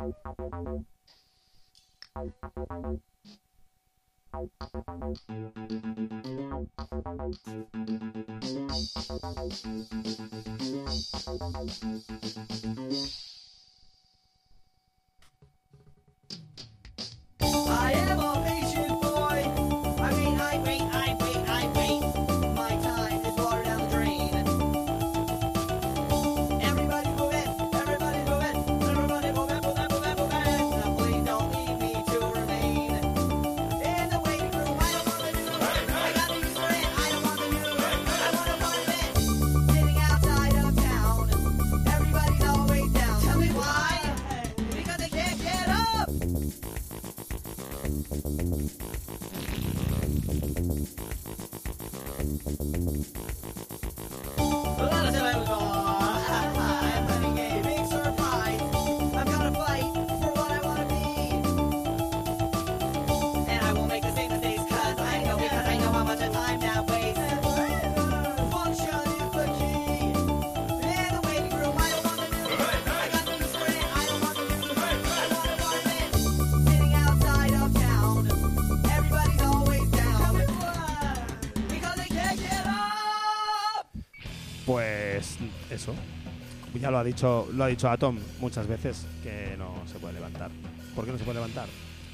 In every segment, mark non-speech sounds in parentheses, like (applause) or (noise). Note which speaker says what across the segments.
Speaker 1: I
Speaker 2: Ya lo ha dicho, lo ha dicho Atom muchas veces que no se puede levantar. ¿Por qué no se puede levantar?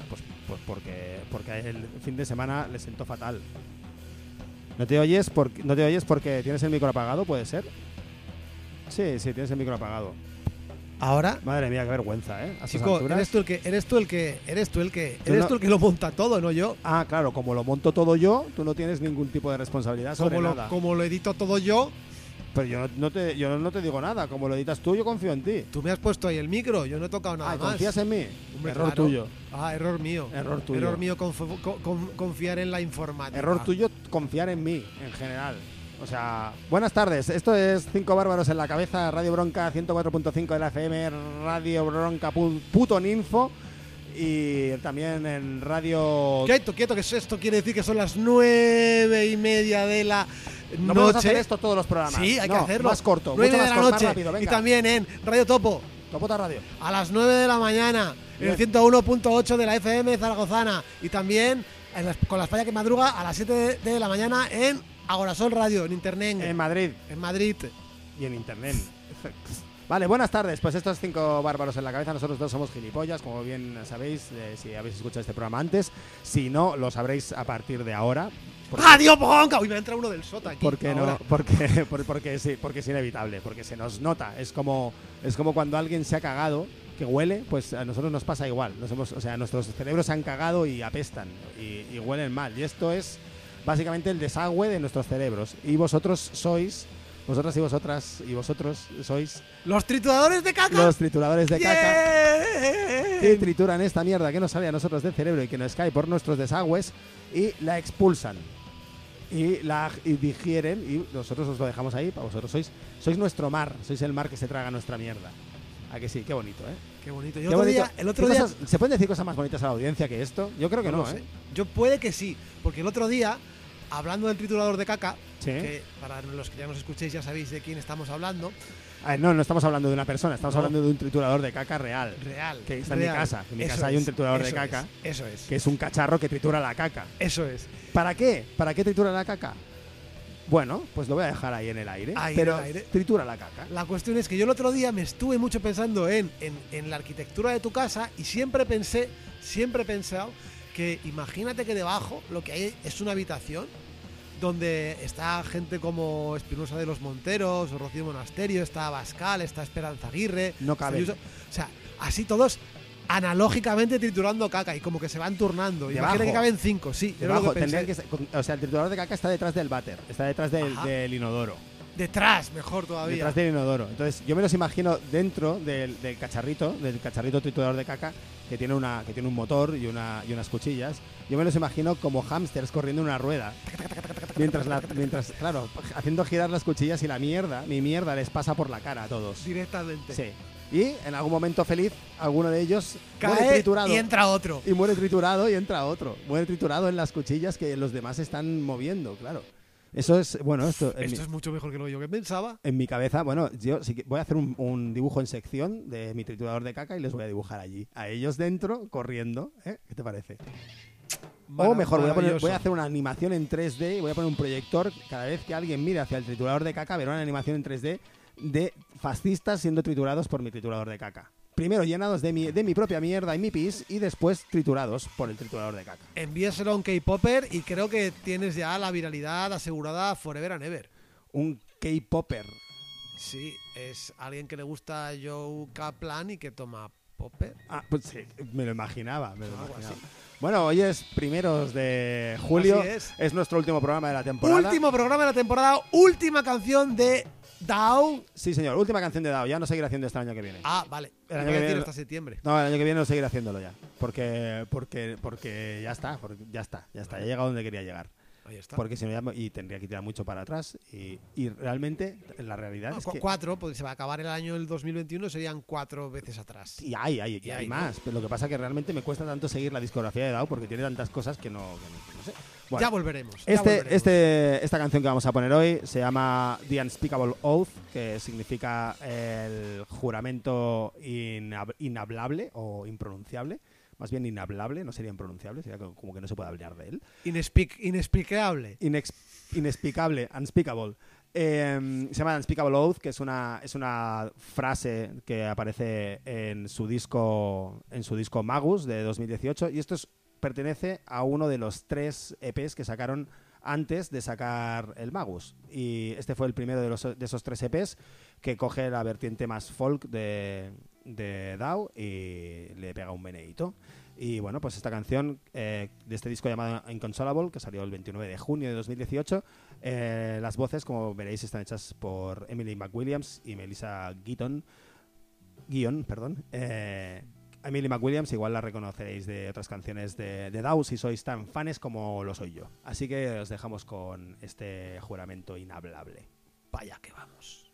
Speaker 2: Pues, pues porque, porque el fin de semana le sentó fatal. ¿No te oyes porque no te oyes porque tienes el micro apagado, puede ser? Sí, sí, tienes el micro apagado.
Speaker 3: Ahora,
Speaker 2: Madre mía, qué vergüenza, ¿eh? A
Speaker 3: chico, eres tú el que, eres tú el que, eres tú el que, eres
Speaker 2: no-
Speaker 3: tú el que lo monta todo, no yo.
Speaker 2: Ah, claro, como lo monto todo yo, tú no tienes ningún tipo de responsabilidad sobre
Speaker 3: Como lo,
Speaker 2: nada.
Speaker 3: como lo edito todo yo,
Speaker 2: Pero yo no, no te, yo no te digo nada. Como lo editas tú, yo confío en ti.
Speaker 3: tú me has puesto ahí el micro, yo no he tocado nada
Speaker 2: Ah,
Speaker 3: más.
Speaker 2: ¿confías en mí?
Speaker 3: Hombre,
Speaker 2: Error
Speaker 3: claro.
Speaker 2: tuyo.
Speaker 3: Ah, error mío.
Speaker 2: Error tuyo.
Speaker 3: Error mío conf- con- con- confiar en la informática.
Speaker 2: Error tuyo confiar en mí, en general. O sea, buenas tardes. Esto es Cinco Bárbaros en la Cabeza, Radio Bronca 104.5 de la FM, Radio Bronca pu- Puto Ninfo y también en Radio...
Speaker 3: Quieto, quieto, que esto quiere decir que son las nueve y media de la
Speaker 2: No
Speaker 3: noche.
Speaker 2: hacer esto todos los programas.
Speaker 3: Sí, hay
Speaker 2: No,
Speaker 3: que hacerlo.
Speaker 2: Más corto,
Speaker 3: Nueve
Speaker 2: mucho
Speaker 3: de
Speaker 2: más
Speaker 3: la noche.
Speaker 2: más rápido. Venga.
Speaker 3: Y también en Radio Topo,
Speaker 2: Topota Radio.
Speaker 3: a las 9 de la mañana, en el
Speaker 2: Bien.
Speaker 3: 101.8 de la FM Zaragozana. Y también en las- con la España que madruga a las 7 de, de la mañana en Agorasol Radio, en Internet,
Speaker 2: En Madrid
Speaker 3: en Madrid.
Speaker 2: y en Internet. (laughs) Vale, buenas tardes. Pues estos cinco bárbaros en la cabeza, nosotros dos somos gilipollas, como bien sabéis, eh, si habéis escuchado este programa antes. Si no, lo sabréis a partir de ahora. Porque-
Speaker 3: ¡Radio Bronca! Uy, me entra uno del sota aquí.
Speaker 2: porque no
Speaker 3: ahora.
Speaker 2: porque (laughs) por- porque sí porque es inevitable porque se nos nota es como es como cuando alguien se ha cagado que huele pues a nosotros nos pasa igual nos hemos, o sea nuestros cerebros se han cagado y apestan y, y huelen mal y esto es básicamente el desagüe de nuestros cerebros y vosotros sois vosotras y vosotras y vosotros sois
Speaker 3: Los trituradores de caca.
Speaker 2: los trituradores de caca
Speaker 3: Bien.
Speaker 2: que trituran esta mierda que nos sale a nosotros del cerebro y que nos cae por nuestros desagües y la expulsan. Y la y digieren y nosotros os lo dejamos ahí, para vosotros sois sois nuestro mar, sois el mar que se traga nuestra mierda. ¿A que sí? Qué bonito, ¿eh?
Speaker 3: Qué bonito. Y
Speaker 2: Qué
Speaker 3: otro
Speaker 2: bonito.
Speaker 3: día, el otro
Speaker 2: ¿Qué
Speaker 3: día
Speaker 2: cosas- ¿Se pueden decir cosas más bonitas a la audiencia que esto? Yo creo que no,
Speaker 3: sé.
Speaker 2: ¿eh?
Speaker 3: Yo puede que sí, porque el otro día, hablando del triturador de caca,
Speaker 2: Sí.
Speaker 3: que para los que ya nos escuchéis ya sabéis de quién estamos hablando,
Speaker 2: Ah, no, no estamos hablando de una persona, estamos
Speaker 3: No.
Speaker 2: hablando de un triturador de caca real.
Speaker 3: real.
Speaker 2: Que está en mi casa, en mi
Speaker 3: Eso
Speaker 2: casa hay un
Speaker 3: es,
Speaker 2: triturador de caca.
Speaker 3: es, eso es.
Speaker 2: Que es un cacharro que tritura la caca.
Speaker 3: Eso es.
Speaker 2: ¿Para qué? ¿Para qué tritura la caca? Bueno, pues lo voy a dejar ahí en el aire.
Speaker 3: Ahí en
Speaker 2: pero
Speaker 3: el aire.
Speaker 2: tritura la caca.
Speaker 3: La cuestión es que yo el otro día me estuve mucho pensando en, en, en la arquitectura de tu casa y siempre pensé, siempre he pensado que imagínate que debajo lo que hay es una habitación donde está gente como Espinosa de los Monteros o Rocío Monasterio, está Abascal, está Esperanza Aguirre.
Speaker 2: No cabe.
Speaker 3: O sea, así todos analógicamente triturando caca y como que se van turnando.
Speaker 2: Debajo.
Speaker 3: Imagina que caben cinco, sí.
Speaker 2: Debajo,
Speaker 3: que
Speaker 2: que o sea, el triturador de caca está detrás del váter, está detrás del inodoro.
Speaker 3: Detrás, mejor todavía.
Speaker 2: Detrás del inodoro. Entonces, yo me los imagino dentro del, del cacharrito, del cacharrito triturador de caca, que tiene una, que tiene un motor y una y unas cuchillas. Yo me los imagino como hámsters corriendo en una rueda. Mientras la, mientras, claro, haciendo girar las cuchillas y la mierda, mi mierda les pasa por la cara a todos.
Speaker 3: Directamente.
Speaker 2: Sí. Y en algún momento feliz, alguno de ellos muere
Speaker 3: Cae
Speaker 2: triturado.
Speaker 3: y entra otro.
Speaker 2: Y muere triturado y entra otro. Muere triturado en las cuchillas que los demás están moviendo, claro. Eso es, bueno, esto,
Speaker 3: Esto
Speaker 2: mi,
Speaker 3: es mucho mejor que lo que yo que pensaba.
Speaker 2: en mi cabeza, bueno, yo sí que voy a hacer un, un dibujo en sección de mi triturador de caca y les voy a dibujar allí. A ellos dentro, corriendo. ¿eh? ¿Qué te parece? O mejor, voy a, poner- voy a hacer una animación en 3D y voy a poner un proyector. Cada vez que alguien mire hacia el triturador de caca, verá una animación en 3D de fascistas siendo triturados por mi triturador de caca. Primero llenados de mi, de mi propia mierda y mi pis y después triturados por el triturador de caca.
Speaker 3: Envíaselo a un K-Popper y creo que tienes ya la viralidad asegurada forever and ever.
Speaker 2: Un K-Popper.
Speaker 3: Sí, es alguien que le gusta Joe Kaplan y que toma Popper.
Speaker 2: Ah, pues sí, me lo imaginaba. me lo
Speaker 3: Algo
Speaker 2: imaginaba.
Speaker 3: así.
Speaker 2: Bueno, hoy es primeros de julio.
Speaker 3: Así es.
Speaker 2: nuestro último programa de la temporada.
Speaker 3: Último programa de la temporada, última canción de Down.
Speaker 2: Sí, señor. Última canción de Dao. Ya no seguiré haciendo este año que viene.
Speaker 3: Ah, vale.
Speaker 2: El año que viene-
Speaker 3: hasta septiembre.
Speaker 2: No, el año que viene no seguiré haciéndolo ya. Porque, porque, porque ya está. Porque ya está. Ya está. Ya he llegado donde quería llegar.
Speaker 3: Ahí está.
Speaker 2: Porque si no ya y tendría que tirar mucho para atrás. Y, y realmente, la realidad es
Speaker 3: cu-
Speaker 2: que.
Speaker 3: Cuatro, pues se va a acabar el año el 2021, serían cuatro veces atrás.
Speaker 2: Y hay, hay, y hay más. Pero lo que pasa es que realmente me cuesta tanto seguir la discografía de Dao porque tiene tantas cosas que no, que no, no sé. Bueno,
Speaker 3: ya volveremos. ya
Speaker 2: Este,
Speaker 3: volveremos.
Speaker 2: este, esta canción que vamos a poner hoy se llama The Unspeakable Oath, que significa el juramento inhab- inhablable o impronunciable. Más bien inhablable, no sería impronunciable, sería como que no se puede hablar de él.
Speaker 3: Inespeak- inexplicable.
Speaker 2: Inex- inexplicable, unspeakable. Eh, se llama Unspeakable Oath, que es una, es una frase que aparece en su disco en su disco Magus de 2018 y esto es- pertenece a uno de los tres EPs que sacaron antes de sacar el Magus y este fue el primero de, los, de esos tres EPs que coge la vertiente más folk de, de DAO y le pega un meneíto. Y bueno, pues esta canción eh, de este disco llamado Inconsolable, que salió el 29 de junio de 2018, eh, las voces, como veréis, están hechas por Emily McWilliams y Melissa. Guion, perdón. Eh, Emily McWilliams igual la reconoceréis de otras canciones de, de DAO si sois tan fans como lo soy yo. Así que os dejamos con este juramento inhablable.
Speaker 3: Vaya que vamos.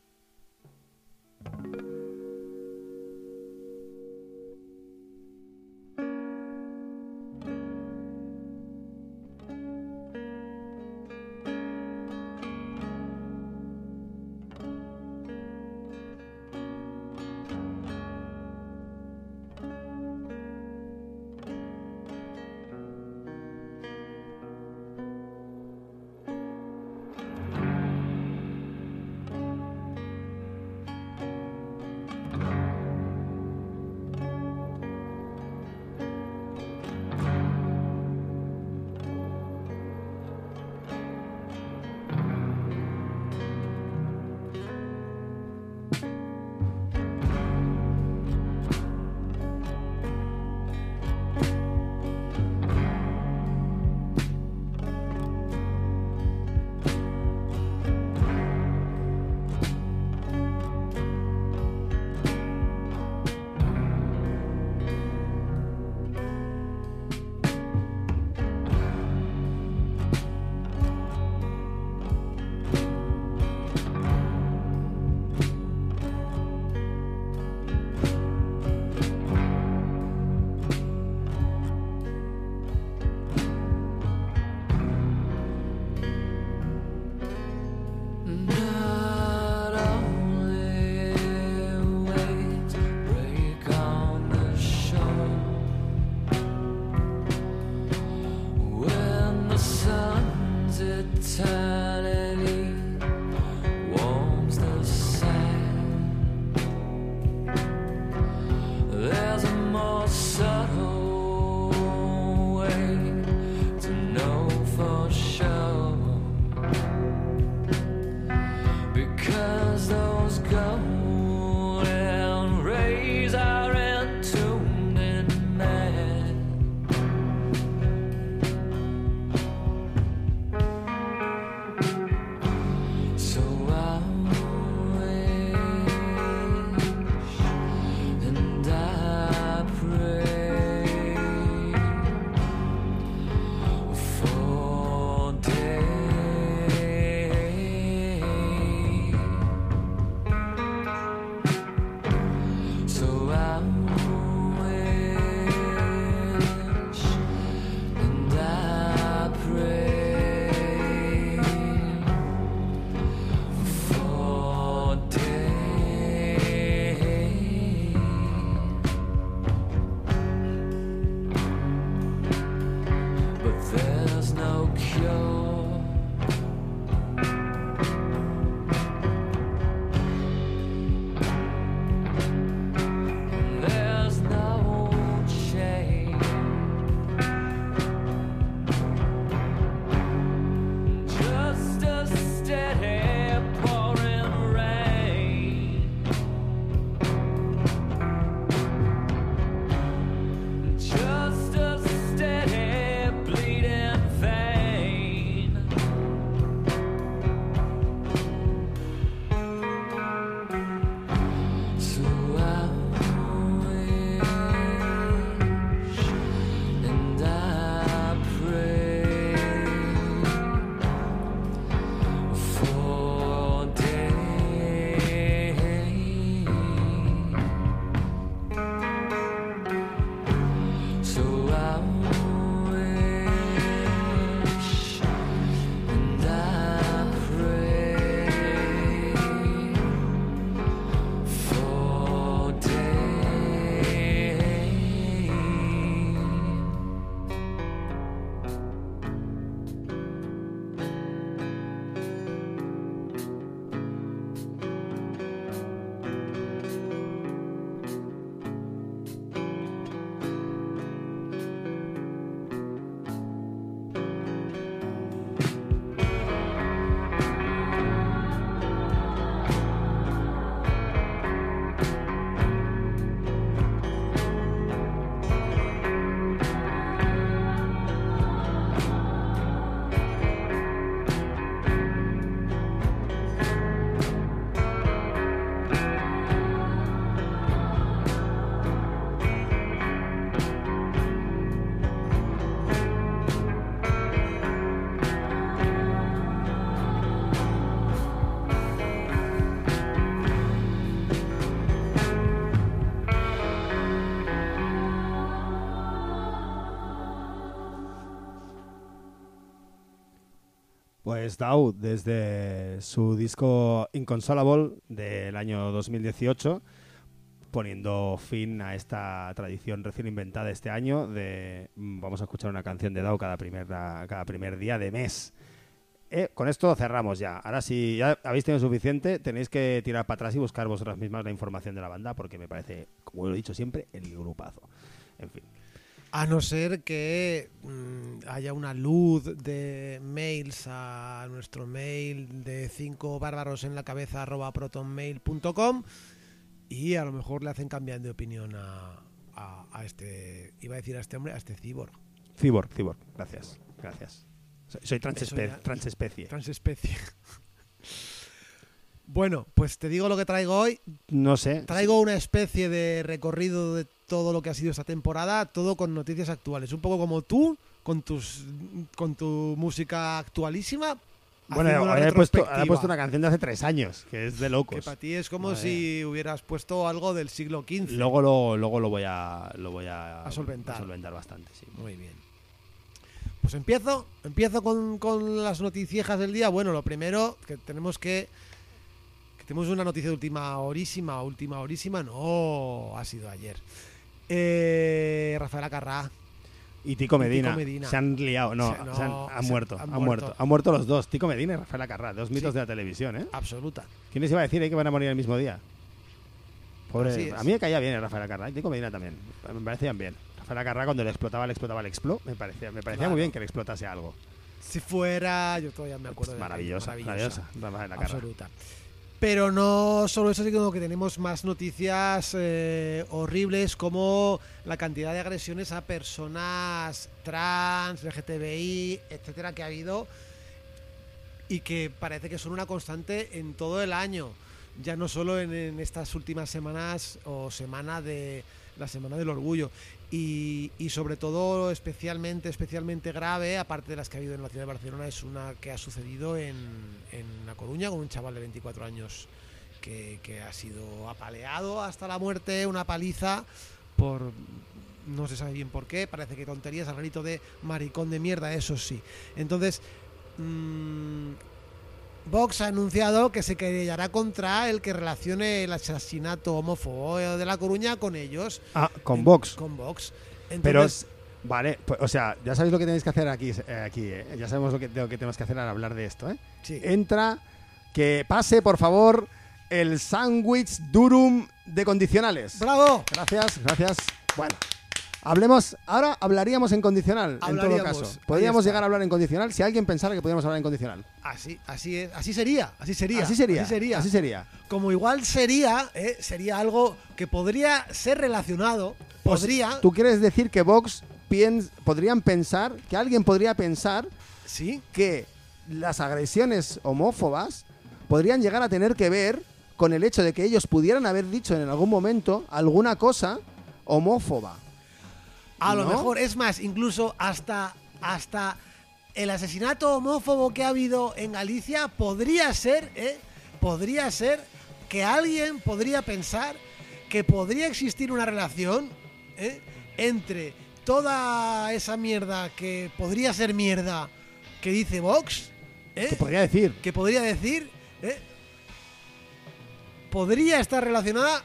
Speaker 2: Pues Dau, desde su disco Inconsolable del año 2018, poniendo fin a esta tradición recién inventada este año de mm, vamos a escuchar una canción de Dau cada primer, cada primer día de mes. Eh, con esto cerramos ya. Ahora si ya habéis tenido suficiente, tenéis que tirar para atrás y buscar vosotras mismas la información de la banda, porque me parece, como lo he dicho siempre, el grupazo. En fin.
Speaker 3: A no ser que mm, haya una luz de mails a nuestro mail de cinco bárbaros en la cabeza arroba protonmail.com y a lo mejor le hacen cambiar de opinión a, a- a este, iba a decir a este hombre, a este cyborg,
Speaker 2: Cyborg, Cyborg, gracias. Gracias. Soy, soy transespe- transespecie.
Speaker 3: transespecie. Bueno, pues te digo lo que traigo hoy.
Speaker 2: No sé.
Speaker 3: Traigo una especie de recorrido de todo lo que ha sido esta temporada, todo con noticias actuales. Un poco como tú, con tus con tu música actualísima.
Speaker 2: Bueno, ahora he, puesto, ahora he
Speaker 3: retrospectiva,
Speaker 2: puesto una canción de hace tres años, que es de
Speaker 3: Que
Speaker 2: locos.
Speaker 3: para ti es como
Speaker 2: Madre
Speaker 3: si hubieras puesto algo del siglo XV.
Speaker 2: Luego lo, luego lo voy a lo voy a,
Speaker 3: A solventar.
Speaker 2: a solventar bastante, sí.
Speaker 3: Muy bien. Pues empiezo, empiezo con, con las noticiejas del día. Bueno, lo primero que tenemos que, que tenemos una noticia de última horísima, última horísima, no, ha sido ayer. Eh, Rafael Acarrá,
Speaker 2: Y Tico Medina,
Speaker 3: Tico Medina.
Speaker 2: se han liado, no,
Speaker 3: Se- no,
Speaker 2: se han, han
Speaker 3: se-
Speaker 2: muerto,
Speaker 3: han
Speaker 2: han,
Speaker 3: muerto.
Speaker 2: muerto. han muerto los dos, Tico Medina y Rafael Acarrá, dos mitos
Speaker 3: Sí.
Speaker 2: de la televisión, ¿eh?
Speaker 3: absoluta.
Speaker 2: ¿Quién les iba a decir eh, que van a morir el mismo día? Pobre, a mí me caía bien el Rafael Acarrá y Tico Medina también, me parecían bien. Rafael Acarrá cuando le explotaba, le explotaba el explo, me parecía, me parecía
Speaker 3: Claro.
Speaker 2: muy bien que le explotase algo.
Speaker 3: Si fuera, yo todavía me acuerdo de
Speaker 2: maravillosa, maravillosa, Rafael Acarrá.
Speaker 3: absoluta. Pero no solo eso, sino que tenemos más noticias eh, horribles como la cantidad de agresiones a personas trans, LGTBI, etcétera, que ha habido y que parece que son una constante en todo el año, ya no solo en, en estas últimas semanas o semana de la semana del orgullo y, sobre todo especialmente especialmente grave aparte de las que ha habido en la ciudad de Barcelona es una que ha sucedido en, en La Coruña con un chaval de 24 años que, que ha sido apaleado hasta la muerte una paliza por no se sabe bien por qué parece que tonterías al grito de maricón de mierda eso sí. Entonces mm, Vox ha anunciado que se querellará contra el que relacione el asesinato homófobo de La Coruña con ellos
Speaker 2: Ah, con Vox.
Speaker 3: Con Vox.
Speaker 2: Pero
Speaker 3: Entonces,
Speaker 2: Vale, pues, o sea, ya sabéis lo que tenéis que hacer aquí, eh, aquí eh. ya sabemos lo que, lo que tenemos que hacer al hablar de esto. ¿eh?
Speaker 3: Sí.
Speaker 2: Entra, que pase, por favor, el sándwich durum de condicionales.
Speaker 3: ¡Bravo!
Speaker 2: Gracias, gracias. Bueno, hablemos, ahora hablaríamos en condicional, en todo caso. Podríamos llegar a hablar en condicional si alguien pensara que podíamos hablar en condicional.
Speaker 3: Así, así es, así sería, así sería.
Speaker 2: así sería,
Speaker 3: Así sería.
Speaker 2: así sería.
Speaker 3: Como igual sería, eh, sería algo que podría ser relacionado,
Speaker 2: Pues,
Speaker 3: podría,
Speaker 2: ¿Tú quieres decir que Vox piens- podrían pensar, que alguien podría pensar
Speaker 3: sí,
Speaker 2: que las agresiones homófobas podrían llegar a tener que ver con el hecho de que ellos pudieran haber dicho en algún momento alguna cosa homófoba.
Speaker 3: A lo mejor es más, incluso hasta hasta el asesinato homófobo que ha habido en Galicia podría ser, eh, podría ser que alguien podría pensar que podría existir una relación eh, entre toda esa mierda que podría ser mierda que dice Vox, eh,
Speaker 2: Que podría decir.
Speaker 3: que podría decir, ¿eh? podría estar relacionada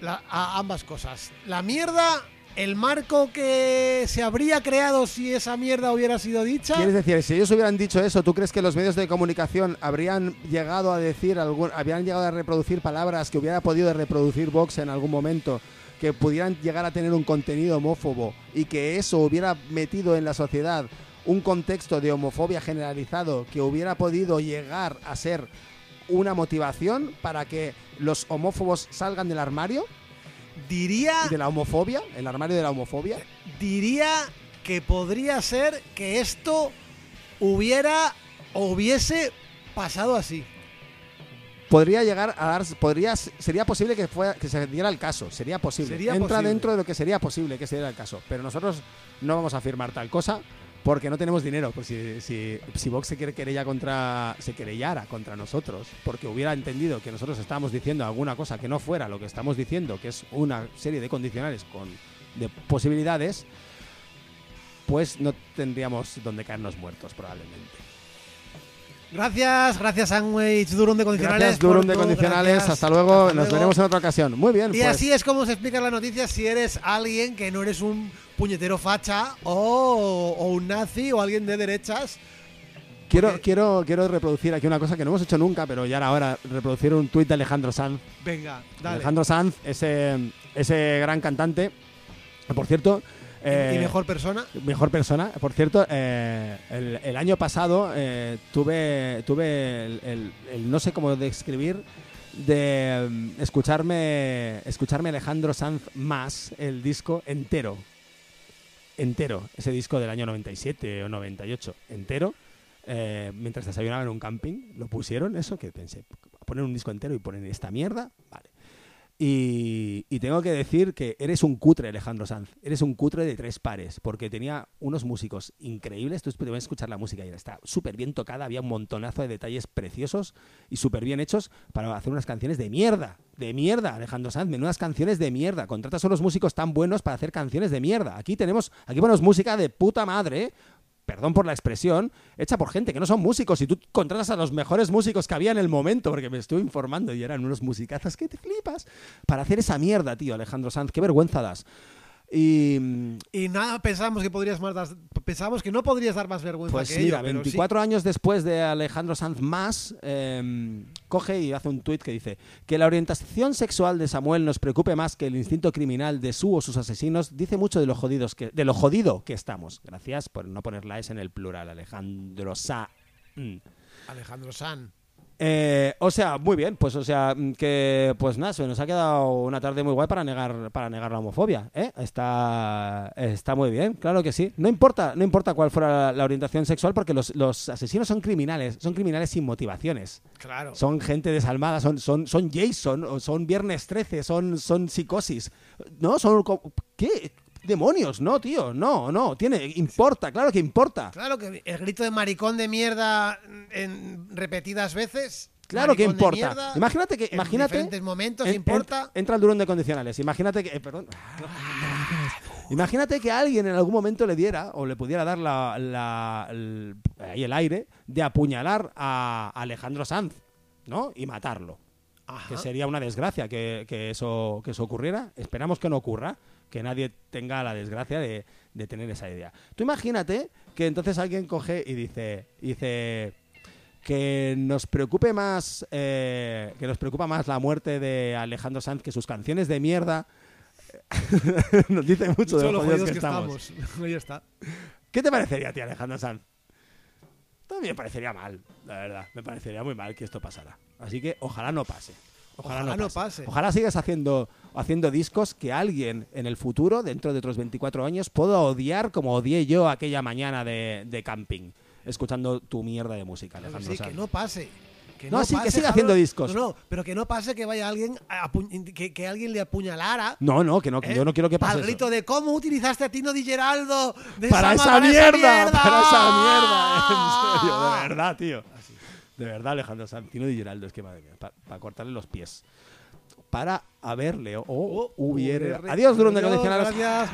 Speaker 3: la- a ambas cosas. La mierda, el marco que se habría creado si esa mierda hubiera sido dicha.
Speaker 2: ¿Quieres decir, si ellos hubieran dicho eso, ¿tú crees que los medios de comunicación habrían llegado a decir algún, habrían llegado a reproducir palabras que hubiera podido reproducir Vox en algún momento, que pudieran llegar a tener un contenido homófobo y que eso hubiera metido en la sociedad un contexto de homofobia generalizado que hubiera podido llegar a ser una motivación para que los homófobos salgan del armario,
Speaker 3: Diría,
Speaker 2: de la homofobia, el armario de la homofobia?
Speaker 3: diría que podría ser que esto hubiera o hubiese pasado así.
Speaker 2: podría llegar a dar podría sería posible que fuera, que se diera el caso sería posible
Speaker 3: Sería
Speaker 2: entra
Speaker 3: posible.
Speaker 2: dentro de lo que sería posible que se diera el caso pero nosotros no vamos a afirmar tal cosa porque no tenemos dinero pues si, si, Vox se querella contra se querellara contra nosotros porque hubiera entendido que nosotros estábamos diciendo alguna cosa que no fuera lo que estamos diciendo que es una serie de condicionales con de posibilidades pues no tendríamos donde caernos muertos probablemente
Speaker 3: Gracias, gracias Sandwich Durum de Condicionales.
Speaker 2: Gracias, Durum de Condicionales.
Speaker 3: gracias.
Speaker 2: Hasta luego.
Speaker 3: Hasta
Speaker 2: Nos veremos en otra ocasión. Muy bien.
Speaker 3: Y
Speaker 2: pues,
Speaker 3: así es como se explican las noticias si eres alguien que no eres un puñetero facha o, o un nazi o alguien de derechas.
Speaker 2: quiero, quiero, quiero reproducir aquí una cosa que no hemos hecho nunca, pero ya era hora. Reproducir un tuit de Alejandro Sanz.
Speaker 3: Venga, dale.
Speaker 2: Alejandro Sanz, ese, ese gran cantante. Por cierto.
Speaker 3: Y-
Speaker 2: eh,
Speaker 3: y mejor persona.
Speaker 2: Mejor persona. Por cierto, eh, el, el año pasado eh, tuve, tuve el, el- el no sé cómo describir de mm, escucharme, escucharme Alejandro Sanz más el disco entero. Entero. Ese disco del año 97 o 98. Entero. mientras desayunaba en un camping, lo pusieron, eso que pensé, poner un disco entero y poner esta mierda, vale. Y, tengo que decir que eres un cutre, Alejandro Sanz. Eres un cutre de tres pares, porque tenía unos músicos increíbles. Tú puedes escuchar la música y está súper bien tocada. Había un montonazo de detalles preciosos y súper bien hechos para hacer unas canciones de mierda. De mierda, Alejandro Sanz. Menudas canciones de mierda. Contratas a unos músicos tan buenos para hacer canciones de mierda. Aquí tenemos, aquí ponemos música de puta madre. ¿eh? Perdón por la expresión, hecha por gente que no son músicos y tú contratas a los mejores músicos que había en el momento, porque me estuve informando y eran unos musicazos que te flipas, para hacer esa mierda, tío, Alejandro Sanz, qué vergüenza das. Y mm,
Speaker 3: Y nada, pensábamos que podrías más pensábamos que no podrías dar más vergüenza
Speaker 2: pues
Speaker 3: que
Speaker 2: mira,
Speaker 3: ello, pero sí.
Speaker 2: 24 años después de Alejandro Sanz más, eh, coge y hace un tuit que dice que la orientación sexual de Samuel nos preocupe más que el instinto criminal de su o sus asesinos, dice mucho de lo jodidos que, de lo jodido que estamos. Gracias por no poner la S en el plural, Alejandro Sanz.
Speaker 3: Alejandro San.
Speaker 2: Eh, o sea, muy bien, pues o sea, mm, que pues nada, se nos ha quedado una tarde muy guay para negar para negar la homofobia, ¿eh? Está está muy bien, claro que sí. No importa, no importa cuál fuera la orientación sexual porque los, los asesinos son criminales, son criminales sin motivaciones.
Speaker 3: Claro.
Speaker 2: Son gente desalmada, son son son Jason, son Viernes 13, son son psicosis. No, son ¿qué? Demonios, no, tío, no, no, tiene importa, claro que importa.
Speaker 3: Claro que el grito de maricón de mierda en repetidas veces.
Speaker 2: Claro que importa.
Speaker 3: mierda,
Speaker 2: imagínate que
Speaker 3: en
Speaker 2: imagínate
Speaker 3: diferentes momentos
Speaker 2: En-
Speaker 3: importa.
Speaker 2: en- entra el durón de condicionales. Imagínate que. eh, perdón. Imagínate que alguien en algún momento le diera o le pudiera dar la, la- el, ahí el aire de apuñalar a Alejandro Sanz, ¿no? Y matarlo.
Speaker 3: Ajá.
Speaker 2: Que sería una desgracia que, que eso, que eso ocurriera. Esperamos que no ocurra. Que nadie tenga la desgracia de, de tener esa idea. Tú imagínate que entonces alguien coge y dice, dice que nos preocupe más, eh, que nos preocupa más la muerte de Alejandro Sanz que sus canciones de mierda. (laughs) nos dice mucho de
Speaker 3: Son
Speaker 2: lo
Speaker 3: los
Speaker 2: jodidos que,
Speaker 3: que
Speaker 2: estamos.
Speaker 3: estamos. (laughs) Ahí está.
Speaker 2: ¿Qué te parecería a ti, Alejandro Sanz? También me parecería mal, la verdad. Me parecería muy mal que esto pasara. Así que ojalá no pase. Ojalá,
Speaker 3: Ojalá
Speaker 2: no, pase. Ojalá sigas haciendo, haciendo discos que alguien en el futuro, dentro de otros 24 años, pueda odiar como odié yo aquella mañana de, de camping, escuchando tu mierda de música, Alejandro
Speaker 3: sí,
Speaker 2: Sanz.
Speaker 3: que no pase. Que
Speaker 2: No, sí, que siga haciendo discos.
Speaker 3: No, no, pero que no pase que vaya alguien a que, que alguien le apuñalara.
Speaker 2: No, no, que no, que
Speaker 3: ¿eh?
Speaker 2: yo no quiero que pase
Speaker 3: Al
Speaker 2: eso.
Speaker 3: grito de cómo utilizaste a Tino Di Geraldo de
Speaker 2: para esa mierda,
Speaker 3: mierda.
Speaker 2: para esa mierda, (laughs) en serio, de verdad, tío. De verdad, Alejandro Santino y Geraldo, es que madre mía, para cortarle los pies. Para haberle o hubiere.
Speaker 3: UR.
Speaker 2: Adiós, Durum de
Speaker 3: Adiós. Gracias.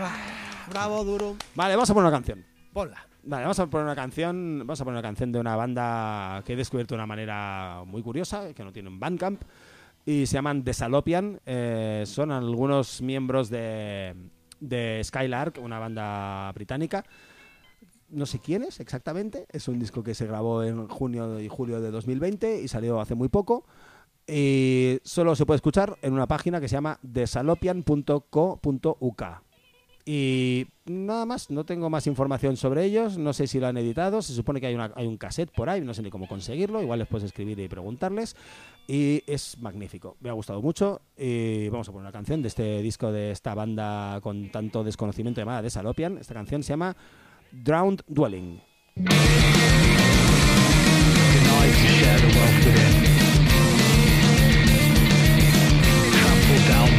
Speaker 3: Bravo, Durum.
Speaker 2: Vale, vamos a poner una canción.
Speaker 3: Ponla.
Speaker 2: Vale, vamos a poner una canción. Vamos a poner una canción de una banda que he descubierto de una manera muy curiosa, que no tiene un bandcamp. Y se llaman The Salopian. Eh, son algunos miembros de, de Skylark, una banda británica. No sé quién es exactamente. Es un disco que se grabó en junio y julio de 2020 y salió hace muy poco. Y solo se puede escuchar en una página que se llama thesalopian.co.uk. Y nada más, no tengo más información sobre ellos, no sé si lo han editado, se supone que hay, una, hay un cassette por ahí, no sé ni cómo conseguirlo, igual les puedes escribir y preguntarles. Y es magnífico, me ha gustado mucho y vamos a poner una canción de este disco de esta banda con tanto desconocimiento llamada de Salopian. Esta canción se llama Drowned Dwelling.
Speaker 4: Down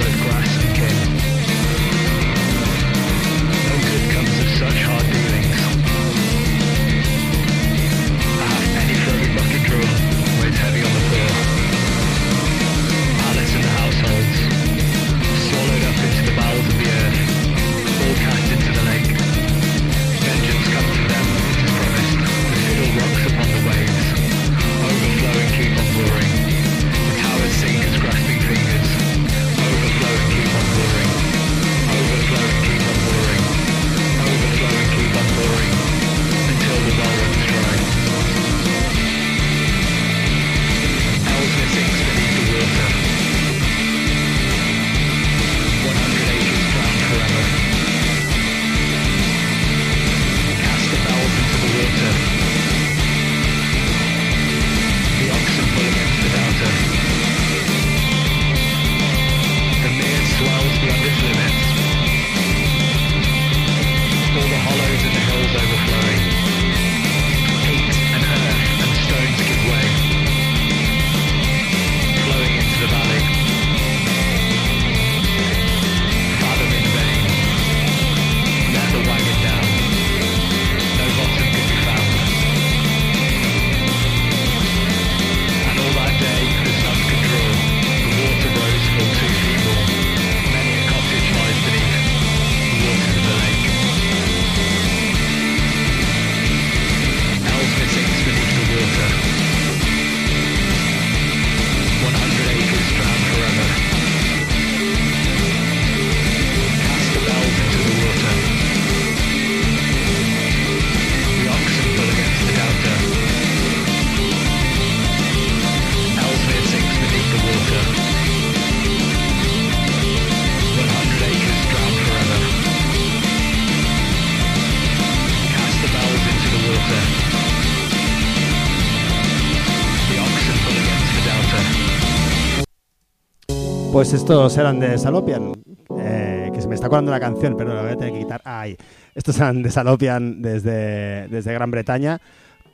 Speaker 2: Pues estos eran de Salopian. eh, que se me está colando la canción, pero la voy a tener que quitar. Ay, estos eran de Salopian desde, desde Gran Bretaña.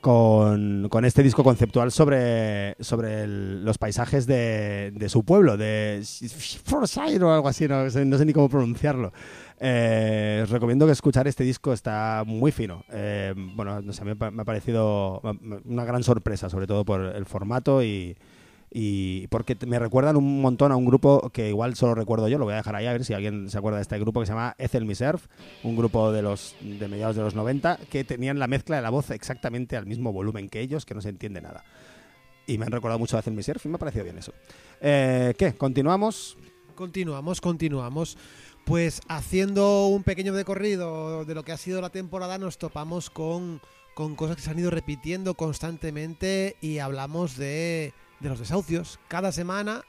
Speaker 2: Con, con este disco conceptual sobre, sobre el- los paisajes de, de su pueblo, de Forsyth o algo así, no, no sé ni cómo pronunciarlo. Eh, os recomiendo que escuchar este disco, está muy fino. Eh, bueno, no sé, me, me ha parecido una gran sorpresa, sobre todo por el formato y, y porque me recuerdan un montón a un grupo que igual solo recuerdo yo, lo voy a dejar ahí a ver si alguien se acuerda de este grupo que se llama Ethel Miserve, un grupo de los de mediados de los 90 que tenían la mezcla de la voz exactamente al mismo volumen que ellos, que no se entiende nada. Y me han recordado mucho a Ethel Miserve y me ha parecido bien eso. Eh, ¿Qué? ¿Continuamos?
Speaker 3: Continuamos, continuamos. Pues haciendo un pequeño recorrido de lo que ha sido la temporada, nos topamos con, con cosas que se han ido repitiendo constantemente y hablamos de, de los desahucios. Cada semana,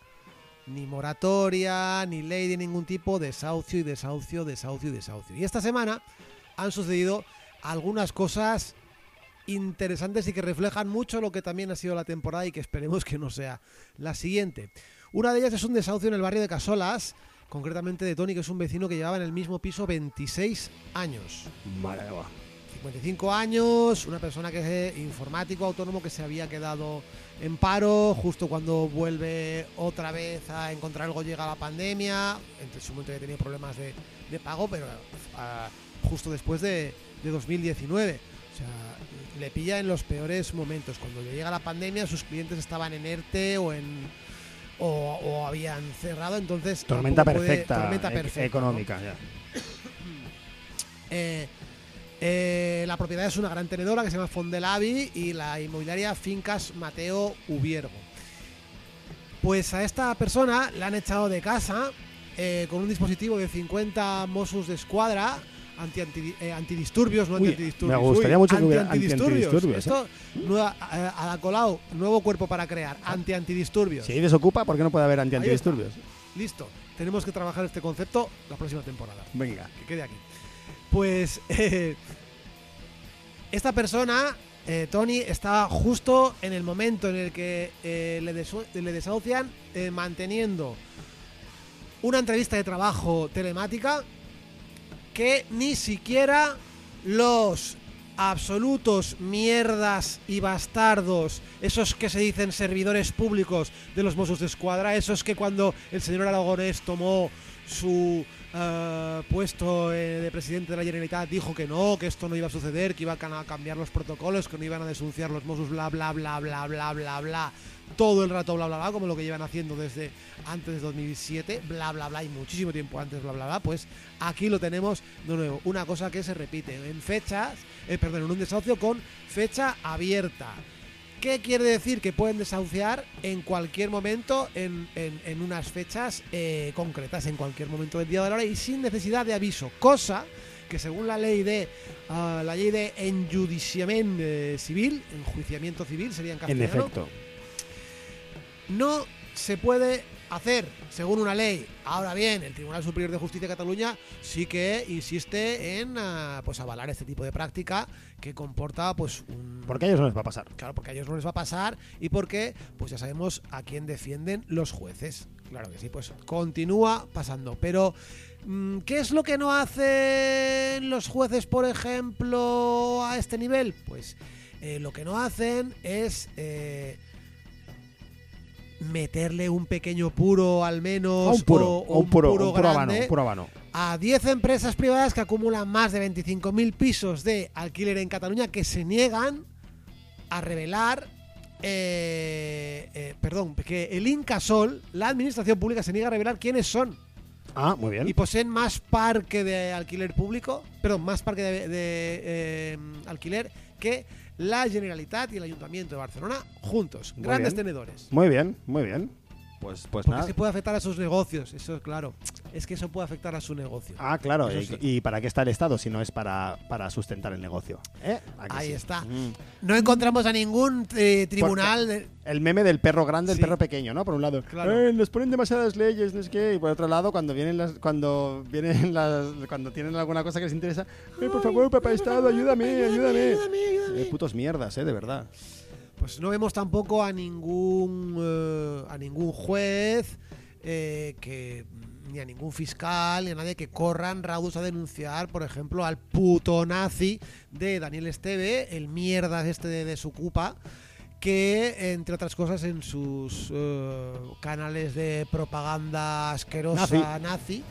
Speaker 3: ni moratoria, ni ley de ningún tipo, desahucio y desahucio, desahucio y desahucio. Y esta semana han sucedido algunas cosas interesantes y que reflejan mucho lo que también ha sido la temporada y que esperemos que no sea la siguiente. Una de ellas es un desahucio en el barrio de Casolas, concretamente de Tony, que es un vecino que llevaba en el mismo piso 26 años. 55 años, una persona que es informático autónomo que se había quedado en paro justo cuando vuelve otra vez a encontrar algo llega la pandemia, entre su momento ya tenía problemas de, de pago, pero ah, justo después de, de 2019. O sea, le pilla en los peores momentos. Cuando le llega la pandemia, sus clientes estaban en ERTE o en o, o habían cerrado, entonces
Speaker 2: Tormenta
Speaker 3: puede-
Speaker 2: perfecta,
Speaker 3: tormenta
Speaker 2: e-
Speaker 3: perfecta, ¿no?
Speaker 2: económica. ya.
Speaker 3: Eh, eh, la propiedad es una gran tenedora que se llama Fondelavi y la inmobiliaria Fincas Mateo Ubiergo. Pues a esta persona la han echado de casa eh, con un dispositivo de 50 Mossos de escuadra anti, anti- eh, antidisturbios, no
Speaker 2: Uy,
Speaker 3: antidisturbios.
Speaker 2: me gustaría mucho que hubiera
Speaker 3: anti-antidisturbios.
Speaker 2: anti-antidisturbios,
Speaker 3: Esto, nueva, nuevo cuerpo para crear, anti-antidisturbios.
Speaker 2: Si hay desocupa, ¿por qué no puede haber anti-antidisturbios?
Speaker 3: Listo, tenemos que trabajar este concepto la próxima temporada
Speaker 2: Venga.
Speaker 3: que quede aquí. Pues (laughs) eh, esta persona, eh, Tony, estaba justo en el momento en el que eh, le, desahucian manteniendo una entrevista de trabajo telemática que ni siquiera los absolutos mierdas y bastardos, esos que se dicen servidores públicos de los Mossos de Escuadra, esos que cuando el señor Aragonés tomó su eh, puesto eh, de presidente de la Generalitat dijo que no, que esto no iba a suceder, que iban a cambiar los protocolos, que no iban a denunciar los Mossos, bla, bla, bla, bla, bla, bla, bla, todo el rato, bla, bla, bla, como lo que llevan haciendo desde antes de 2007, bla, bla, bla, y muchísimo tiempo antes, bla, bla, bla, pues aquí lo tenemos de nuevo, una cosa que se repite en fechas, eh, perdón, en un desahucio con fecha abierta. ¿Qué quiere decir? Que pueden desahuciar en cualquier momento, en, en- en unas fechas eh, concretas, en cualquier momento del día de la hora y sin necesidad de aviso. Cosa que según la ley de ah, la ley de enjudiciamiento eh, civil, enjuiciamiento civil sería en
Speaker 2: En
Speaker 3: castellano,
Speaker 2: efecto.
Speaker 3: no se puede hacer según una ley. Ahora bien, el Tribunal Superior de Justicia de Cataluña sí que insiste en ah, pues avalar este tipo de práctica que comporta pues un
Speaker 2: Porque a ellos no les va a pasar.
Speaker 3: Claro, porque a ellos no les va a pasar y porque, pues ya sabemos a quién defienden los jueces. Claro que sí, pues continúa pasando. Pero, mm, ¿qué es lo que no hacen los jueces, por ejemplo, a este nivel? Pues eh, lo que no hacen es eh, meterle un pequeño puro al menos
Speaker 2: O un puro,
Speaker 3: o- o
Speaker 2: o un puro, un puro habano,
Speaker 3: grande
Speaker 2: un puro habano.
Speaker 3: a 10 empresas privadas que acumulan más de 25.000 pisos de alquiler en Cataluña que se niegan a revelar, eh, eh, perdón, que el Incasol, la administración pública, se niega a revelar quiénes son
Speaker 2: Ah, muy bien.
Speaker 3: y poseen más parque de alquiler público, perdón, más parque de, de, eh, alquiler que la Generalitat y el Ayuntamiento de Barcelona juntos,
Speaker 2: Muy
Speaker 3: grandes
Speaker 2: bien.
Speaker 3: tenedores.
Speaker 2: Muy bien, muy bien. Pues, pues
Speaker 3: Porque
Speaker 2: nada.
Speaker 3: se puede afectar a sus negocios, eso claro. Es que eso puede afectar a su negocio.
Speaker 2: Ah, claro. Y,
Speaker 3: sí.
Speaker 2: y para qué está el Estado si no es para, para sustentar el negocio? ¿Eh? ¿A que
Speaker 3: Ahí
Speaker 2: sí?
Speaker 3: está.
Speaker 2: Mm.
Speaker 3: No encontramos a ningún eh, tribunal. de-
Speaker 2: El meme del perro grande, el
Speaker 3: Sí.
Speaker 2: perro pequeño, ¿no? Por un lado,
Speaker 3: Claro.
Speaker 2: "Eh, nos ponen demasiadas leyes, no sé qué. Y por otro lado, cuando vienen las, cuando vienen (laughs) las, cuando tienen alguna cosa que les interesa, "Eh, por favor, papá Estado, ayúdame, ayúdame. Eh, putos mierdas, eh, de verdad.
Speaker 3: Pues no vemos tampoco a ningún eh, a ningún juez eh, que ni a ningún fiscal ni a nadie que corran raudos a denunciar, por ejemplo, al puto nazi de Daniel Esteve, el mierda este de Desocupa, que entre otras cosas en sus eh, canales de propaganda asquerosa nazi.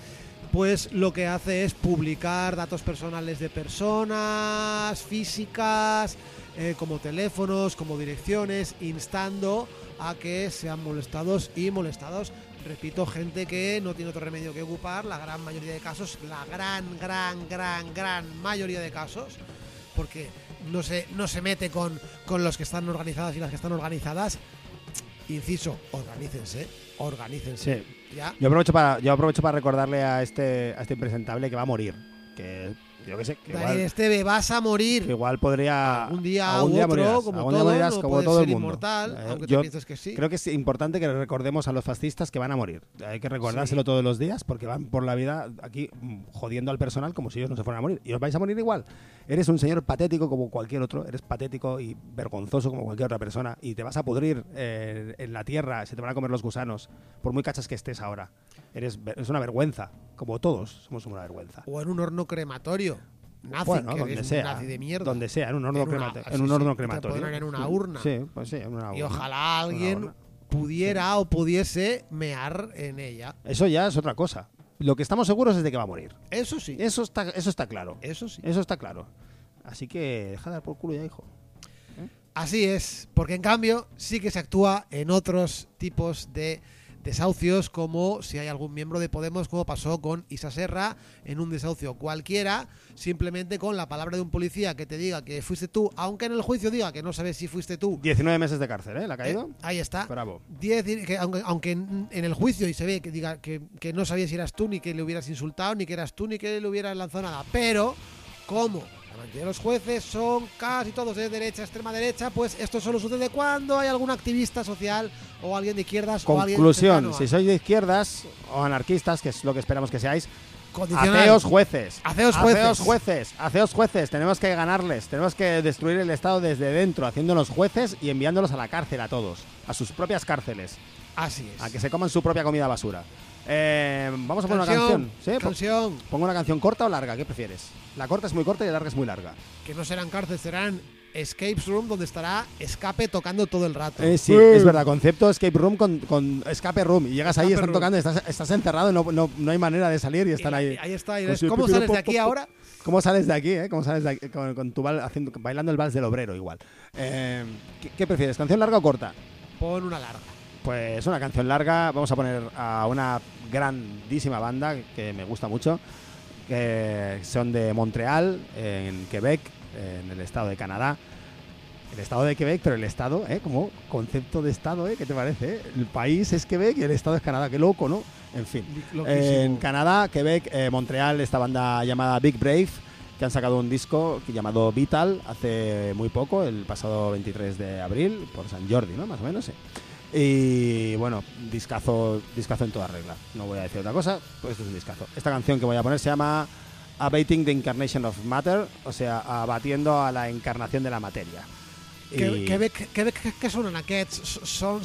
Speaker 3: pues lo que hace es publicar datos personales de personas físicas, eh, como teléfonos, como direcciones, instando a que sean molestados y molestados. Repito, gente que no tiene otro remedio que ocupar, la gran mayoría de casos, la gran, gran, gran, gran mayoría de casos, porque no se, no se mete con, con los que están organizados y las que están organizadas, Inciso, organícense, organícense.
Speaker 2: Sí.
Speaker 3: ¿Ya?
Speaker 2: Yo aprovecho para, yo aprovecho para recordarle a este, a este impresentable que va a morir. Que yo qué sé, que
Speaker 3: Daniel
Speaker 2: igual,
Speaker 3: Esteve, vas a morir.
Speaker 2: que igual podría.
Speaker 3: Algún día
Speaker 2: algún
Speaker 3: u
Speaker 2: día
Speaker 3: otro,
Speaker 2: morirás,
Speaker 3: como
Speaker 2: algún día
Speaker 3: todo,
Speaker 2: morirás
Speaker 3: no
Speaker 2: como todo el mundo.
Speaker 3: inmortal,
Speaker 2: Eh,
Speaker 3: aunque
Speaker 2: yo
Speaker 3: te pienses que sí.
Speaker 2: Creo que es importante que recordemos a los fascistas que van a morir. Hay que recordárselo todos los días porque van por la vida aquí mm, jodiendo al personal como si ellos no se fueran a morir. Y os vais a morir igual. Eres un señor patético como cualquier otro. Eres patético y vergonzoso como cualquier otra persona. Y te vas a pudrir eh, en la tierra. Se te van a comer los gusanos. Por muy cachas que estés ahora. Eres, ver- es una vergüenza. Como todos somos una vergüenza.
Speaker 3: O en un horno crematorio. Nazi,
Speaker 2: Bueno,
Speaker 3: que
Speaker 2: donde sea,
Speaker 3: nazi de mierda.
Speaker 2: donde sea, en un horno,
Speaker 3: En una- sí,
Speaker 2: en un
Speaker 3: sí,
Speaker 2: horno
Speaker 3: te
Speaker 2: crematorio.
Speaker 3: ponen en una urna.
Speaker 2: Sí, pues sí, en una
Speaker 3: Y
Speaker 2: urna.
Speaker 3: ojalá alguien pudiera o pudiese mear en ella.
Speaker 2: Eso ya es otra cosa. Lo que estamos seguros es de que va a morir.
Speaker 3: Eso sí.
Speaker 2: Eso está, eso está claro.
Speaker 3: Eso sí.
Speaker 2: Eso está claro. Así que deja de dar por culo ya, hijo.
Speaker 3: Así es, porque en cambio sí que se actúa en otros tipos de desahucios, como si hay algún miembro de Podemos, como pasó con Isa Serra, en un desahucio cualquiera, simplemente con la palabra de un policía que te diga que fuiste tú, aunque en el juicio diga que no sabes si fuiste tú.
Speaker 2: 19 meses de cárcel, ¿eh? ¿La ha caído?
Speaker 3: Eh, ahí está.
Speaker 2: Bravo.
Speaker 3: Diez- que aunque, aunque en, en el juicio y se ve que diga que, que no sabías si eras tú, ni que le hubieras insultado, ni que eras tú, ni que le hubieras lanzado nada. Pero, como la mayoría de los jueces son casi todos de derecha, extrema derecha, pues esto solo sucede cuando hay algún activista social o alguien de izquierdas o alguien
Speaker 2: Conclusión,
Speaker 3: cercano a-
Speaker 2: si sois de izquierdas o anarquistas, que es lo que esperamos que seáis, haceos jueces.
Speaker 3: Haceos jueces.
Speaker 2: Haceos jueces. Haceos jueces. Tenemos que ganarles. Tenemos que destruir el Estado desde dentro, haciéndonos jueces y enviándolos a la cárcel a todos. A sus propias cárceles.
Speaker 3: Así es.
Speaker 2: A que se coman su propia comida basura. Eh, vamos a poner una canción. ¿Sí?
Speaker 3: Canción.
Speaker 2: ¿Pongo una canción corta o larga? ¿Qué prefieres? La corta es muy corta y la larga es muy larga.
Speaker 3: Que no serán cárceles, serán escapes room donde estará escape tocando todo el rato.
Speaker 2: Eh, sí, es verdad. Concepto escape room con, con escape room. Y llegas ahí,
Speaker 3: Escape
Speaker 2: están
Speaker 3: room.
Speaker 2: tocando, estás, estás encerrado, no, no, no hay manera de salir y
Speaker 3: Y
Speaker 2: están
Speaker 3: la-
Speaker 2: ahí.
Speaker 3: Ahí está. y eres, ¿Cómo sales de aquí ahora?
Speaker 2: ¿Cómo sales de aquí, eh? ¿Cómo sales de aquí? Con, con tu val- haciendo, bailando el vals del obrero igual. Eh, ¿qué, qué prefieres, canción larga o corta?
Speaker 3: Pon una larga.
Speaker 2: Pues una canción larga. Vamos a poner a una grandísima banda que me gusta mucho. Que son de Montreal, en Quebec, en el estado de Canadá. El estado de Quebec, pero el estado, ¿eh? Como concepto de estado, ¿eh? ¿Qué te parece? eh? El país es Quebec y el estado es Canadá. Qué loco, ¿no? En fin. En Canadá, Quebec, eh, Montreal, esta banda llamada Big Brave, que han sacado un disco llamado Vital hace muy poco, el pasado 23 de abril, por San Jordi, ¿no? Más o menos, sí. Y bueno, discazo, discazo en toda regla. No voy a decir otra cosa, pues esto es un discazo. Esta canción que voy a poner se llama Abating the Incarnation of Matter, o sea, abatiendo a la encarnación de la materia.
Speaker 3: Que,
Speaker 2: Y-
Speaker 3: Quebec, Quebec, que, que sonen aquests? Són,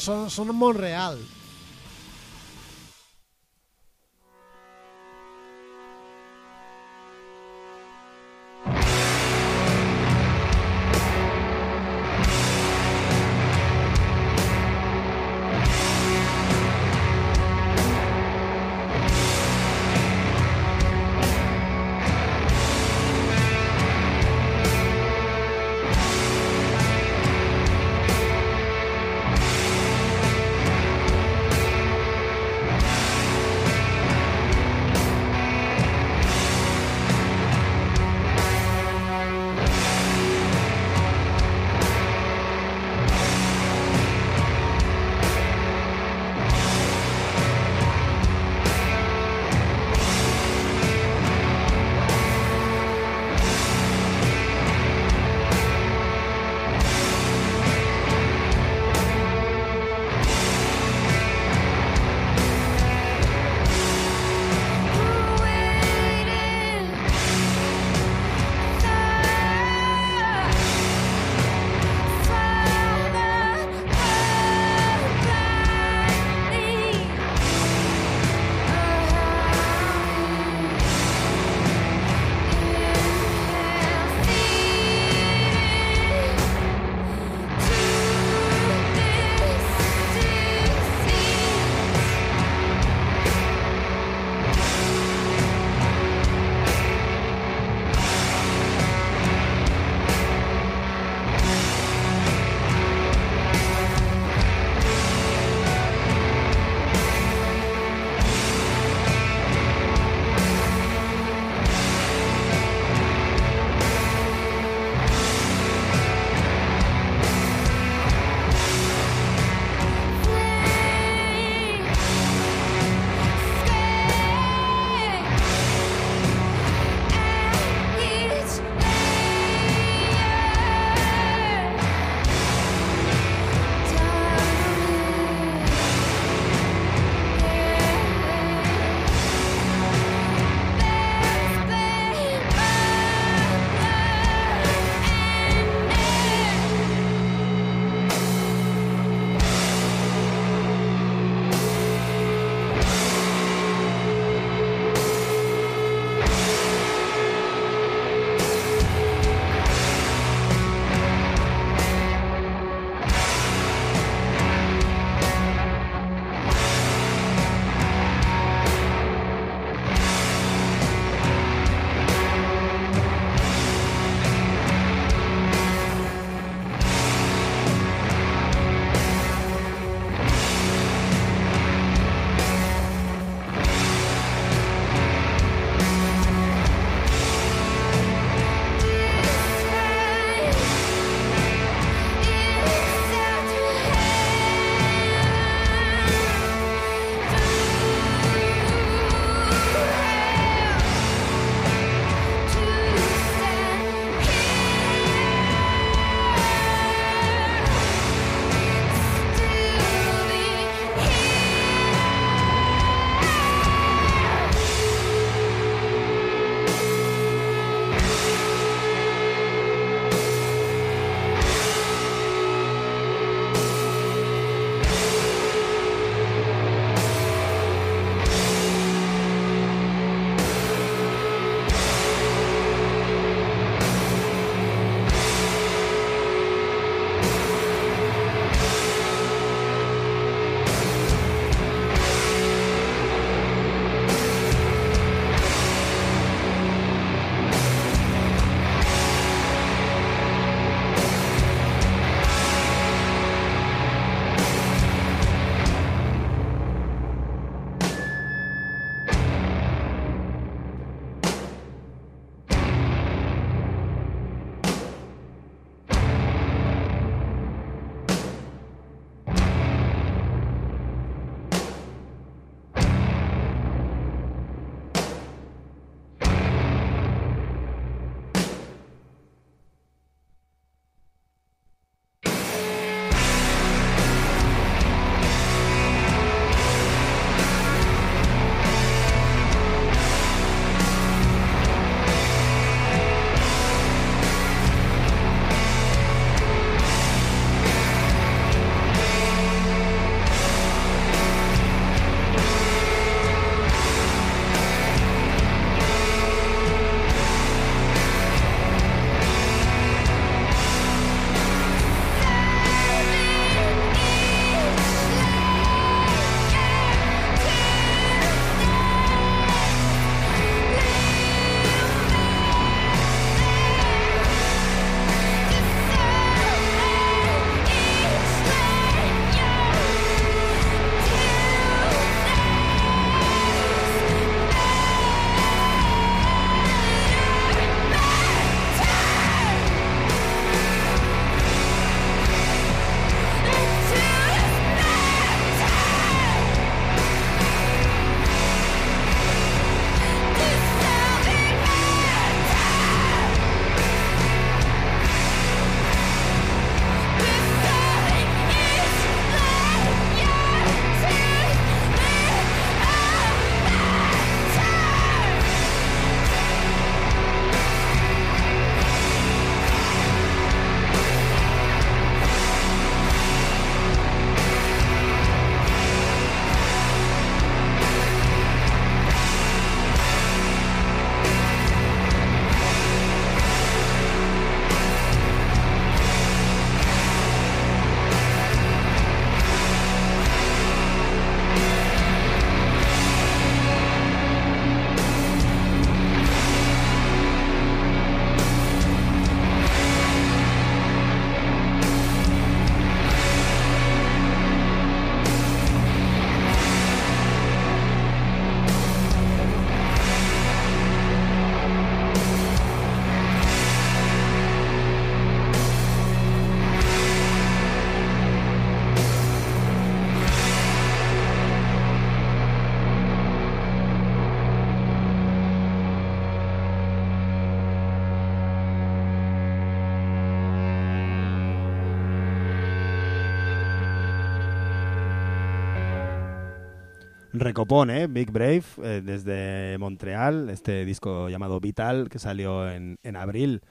Speaker 2: recopón, ¿eh? Big Brave, eh, desde Montreal, este disco llamado Vital, que salió en, en abril.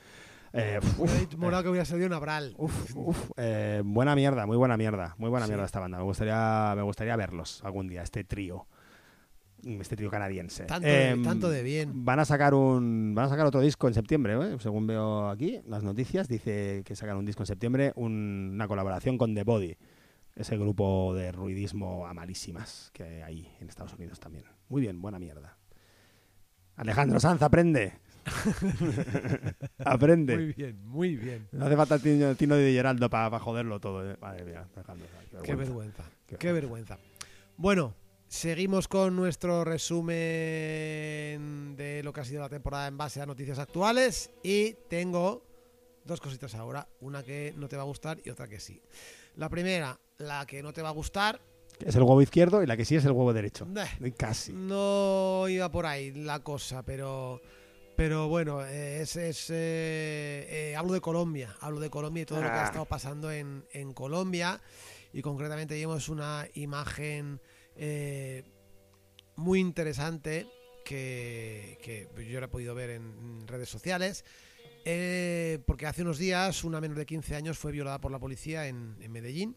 Speaker 2: Eh, uf,
Speaker 3: dicho morado que hubiera salido en Abral.
Speaker 2: uf, uf, eh, buena mierda, muy buena mierda, muy buena
Speaker 3: Sí.
Speaker 2: mierda esta banda. Me gustaría, me gustaría verlos algún día, este trío, este trío canadiense.
Speaker 3: Tanto de-
Speaker 2: Em,
Speaker 3: tanto de bien.
Speaker 2: Van a sacar un, van a sacar otro disco en septiembre, ¿eh? según veo aquí las noticias, dice que sacan un disco en septiembre, un- una colaboración con The Body, ese grupo de ruidismo a malísimas que hay en Estados Unidos también. Muy bien, buena mierda. Alejandro Sanz, aprende. (laughs) aprende.
Speaker 3: Muy bien, muy bien.
Speaker 2: No hace falta Tino, Tino de Geraldo para joderlo todo. ¿eh? Madre mía, Alejandro Sanz,
Speaker 3: Qué vergüenza.
Speaker 2: Qué
Speaker 3: Qué vergüenza. Bueno, seguimos con nuestro resumen de lo que ha sido la temporada en base a noticias actuales y tengo dos cositas ahora, una que no te va a gustar y otra que sí. La primera, la que no te va a gustar,
Speaker 2: Es el huevo izquierdo y la que sí es el huevo derecho. Casi.
Speaker 3: no iba por ahí la cosa, pero pero bueno, eh, es, es, eh, eh, hablo de Colombia, hablo de Colombia y todo lo que ha
Speaker 2: Ah.
Speaker 3: estado pasando en, en Colombia y concretamente vimos una imagen eh, muy interesante que, que yo la he podido ver en redes sociales. eh, porque hace unos días una menor de 15 años fue violada por la policía en, en Medellín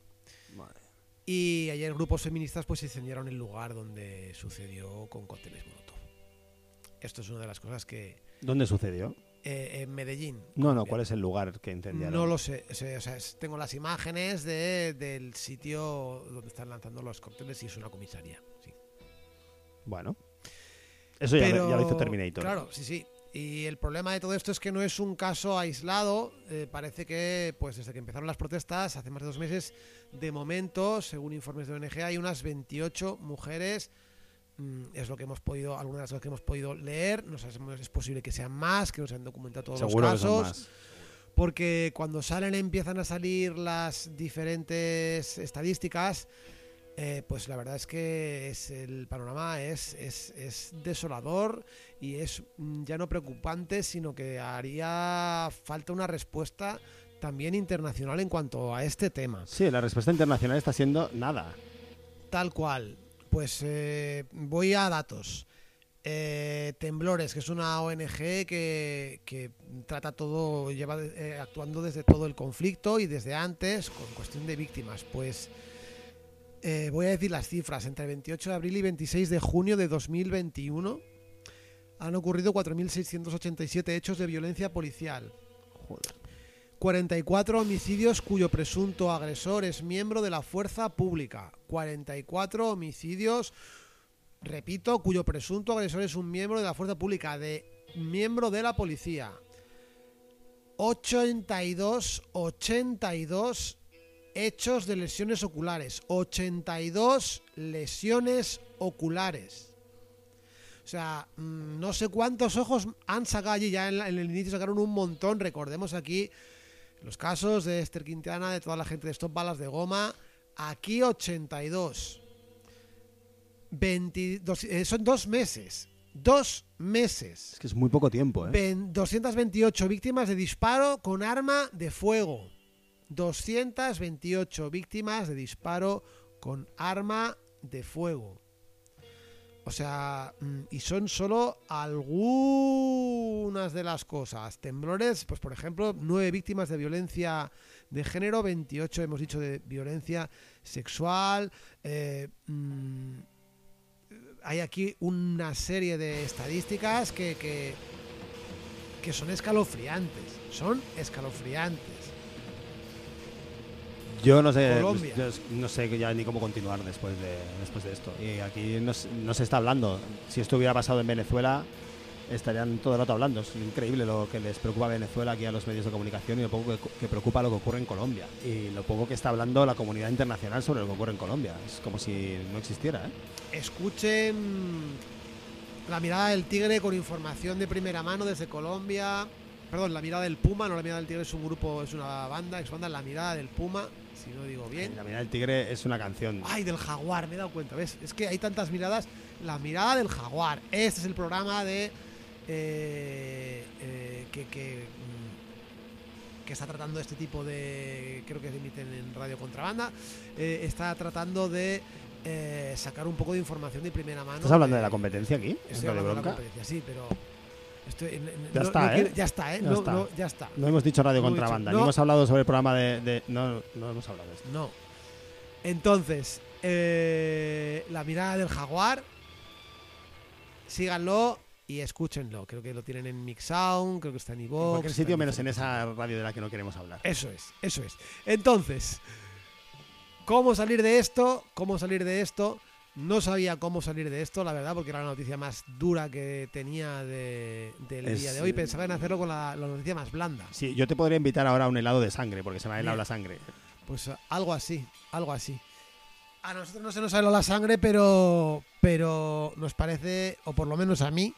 Speaker 3: y ayer grupos feministas pues incendiaron el lugar donde sucedió con cócteles Molotov. Esto es una de las cosas que
Speaker 2: ¿Dónde sucedió?
Speaker 3: eh, en Medellín.
Speaker 2: No, no,
Speaker 3: Colombia.
Speaker 2: ¿cuál es el lugar que incendiaron?
Speaker 3: No lo sé, o sea, o sea, es- tengo las imágenes de- del sitio donde están lanzando los cócteles y es una comisaría. Sí.
Speaker 2: Bueno. Eso ya, lo-
Speaker 3: Pero,
Speaker 2: ya lo hizo Terminator.
Speaker 3: Claro, sí, sí. Y el problema de todo esto es que no es un caso aislado. Eh, parece que, pues desde que empezaron las protestas, hace más de dos meses, de momento, según informes de ONG, hay unas 28 mujeres. mm, Es lo que hemos podido, algunas de las cosas que hemos podido leer. No sabemos, es posible que sean más, que no se han documentado todos
Speaker 2: Seguro que
Speaker 3: los
Speaker 2: son
Speaker 3: casos.
Speaker 2: más.
Speaker 3: Porque cuando salen empiezan a salir las diferentes estadísticas, eh, pues la verdad es que es el panorama es, es, es desolador y es mm, ya no preocupante, sino que haría falta una respuesta también internacional en cuanto a este tema.
Speaker 2: Sí, la respuesta internacional está siendo nada.
Speaker 3: Tal cual. Pues eh, voy a datos. Eh, Temblores, que es una ONG que, que trata todo, lleva eh, actuando desde todo el conflicto y desde antes con cuestión de víctimas. Pues eh, voy a decir las cifras. Entre el 28 de abril y 26 de junio de 2021 han ocurrido 4.687 hechos de violencia policial. 44 homicidios cuyo presunto agresor es miembro de la fuerza pública. 44 homicidios, repito, cuyo presunto agresor es un miembro de la fuerza pública, de miembro de la policía. 82, 82 hechos de lesiones oculares. 82 lesiones oculares. O sea, mm, no sé cuántos ojos han sacado allí. Ya en, la- en el inicio sacaron un montón. Recordemos aquí los casos de Esther Quintana, de toda la gente de Stop Balas de Goma. Aquí 82. 22, eh, son dos meses. Dos meses.
Speaker 2: Es que es muy poco tiempo, ¿eh?
Speaker 3: Ven- 228 víctimas de disparo con arma de fuego. 228 víctimas de disparo con arma de fuego. O sea, mm, y son solo algunas de las cosas. Temblores, pues por ejemplo, 9 víctimas de violencia de género, 28 hemos dicho de violencia sexual. eh, mm, hay aquí una serie de estadísticas que, que, que son escalofriantes. Son escalofriantes.
Speaker 2: Yo no sé,
Speaker 3: Colombia.
Speaker 2: yo no sé ya ni cómo continuar después de, después de esto. Y aquí no, se- no se está hablando. Si esto hubiera pasado en Venezuela, estarían todo el rato hablando. Es increíble lo que les preocupa a Venezuela aquí a los medios de comunicación y lo poco que, que preocupa lo que ocurre en Colombia. Y lo poco que está hablando la comunidad internacional sobre lo que ocurre en Colombia. Es como si no existiera, ¿eh?
Speaker 3: Escuchen la mirada del tigre con información de primera mano desde Colombia. Perdón, la mirada del Puma, no la mirada del tigre es un grupo, es una banda, ex banda, la mirada del Puma, si no digo bien.
Speaker 2: La mirada del tigre es una canción.
Speaker 3: Ay, del jaguar, me he dado cuenta, ¿ves? Es que hay tantas miradas. La mirada del jaguar. Este es el programa de. eh, eh, que. que, mm, que está tratando este tipo de. Creo que se emiten en Radio Contrabanda. eh, está tratando de eh, sacar un poco de información de primera mano.
Speaker 2: ¿Estás hablando de
Speaker 3: eh,
Speaker 2: la competencia aquí?
Speaker 3: Estoy
Speaker 2: ¿En Radio
Speaker 3: hablando de la competencia, sí, pero. Estoy, en- en-
Speaker 2: Ya
Speaker 3: no-
Speaker 2: está,
Speaker 3: no
Speaker 2: ¿eh?
Speaker 3: quiero- ya está, ¿eh?
Speaker 2: Ya
Speaker 3: no,
Speaker 2: está.
Speaker 3: no, ya está.
Speaker 2: No hemos dicho Radio Contrabanda,
Speaker 3: no.
Speaker 2: ni hemos hablado sobre el programa de... de- no, no hemos hablado de esto.
Speaker 3: No. Entonces, eh, la mirada del jaguar. Síganlo y escúchenlo. Creo que lo tienen en Mixsound, creo que está en
Speaker 2: En
Speaker 3: iVoox.
Speaker 2: cualquier sitio menos en esa radio de la que no queremos hablar.
Speaker 3: Eso es, eso es. Entonces, ¿cómo salir de esto? ¿Cómo salir de esto? No sabía cómo salir de esto, la verdad, porque era la noticia más dura que tenía de- del
Speaker 2: Es,
Speaker 3: día de hoy. Pensaba en hacerlo con la, la noticia más blanda.
Speaker 2: Sí, yo te podría invitar ahora a un helado de sangre, porque se me ha helado
Speaker 3: Bien.
Speaker 2: la sangre.
Speaker 3: Pues eh, algo así, algo así. A nosotros no se nos ha helado la sangre, pero, pero nos parece, o por lo menos a mí,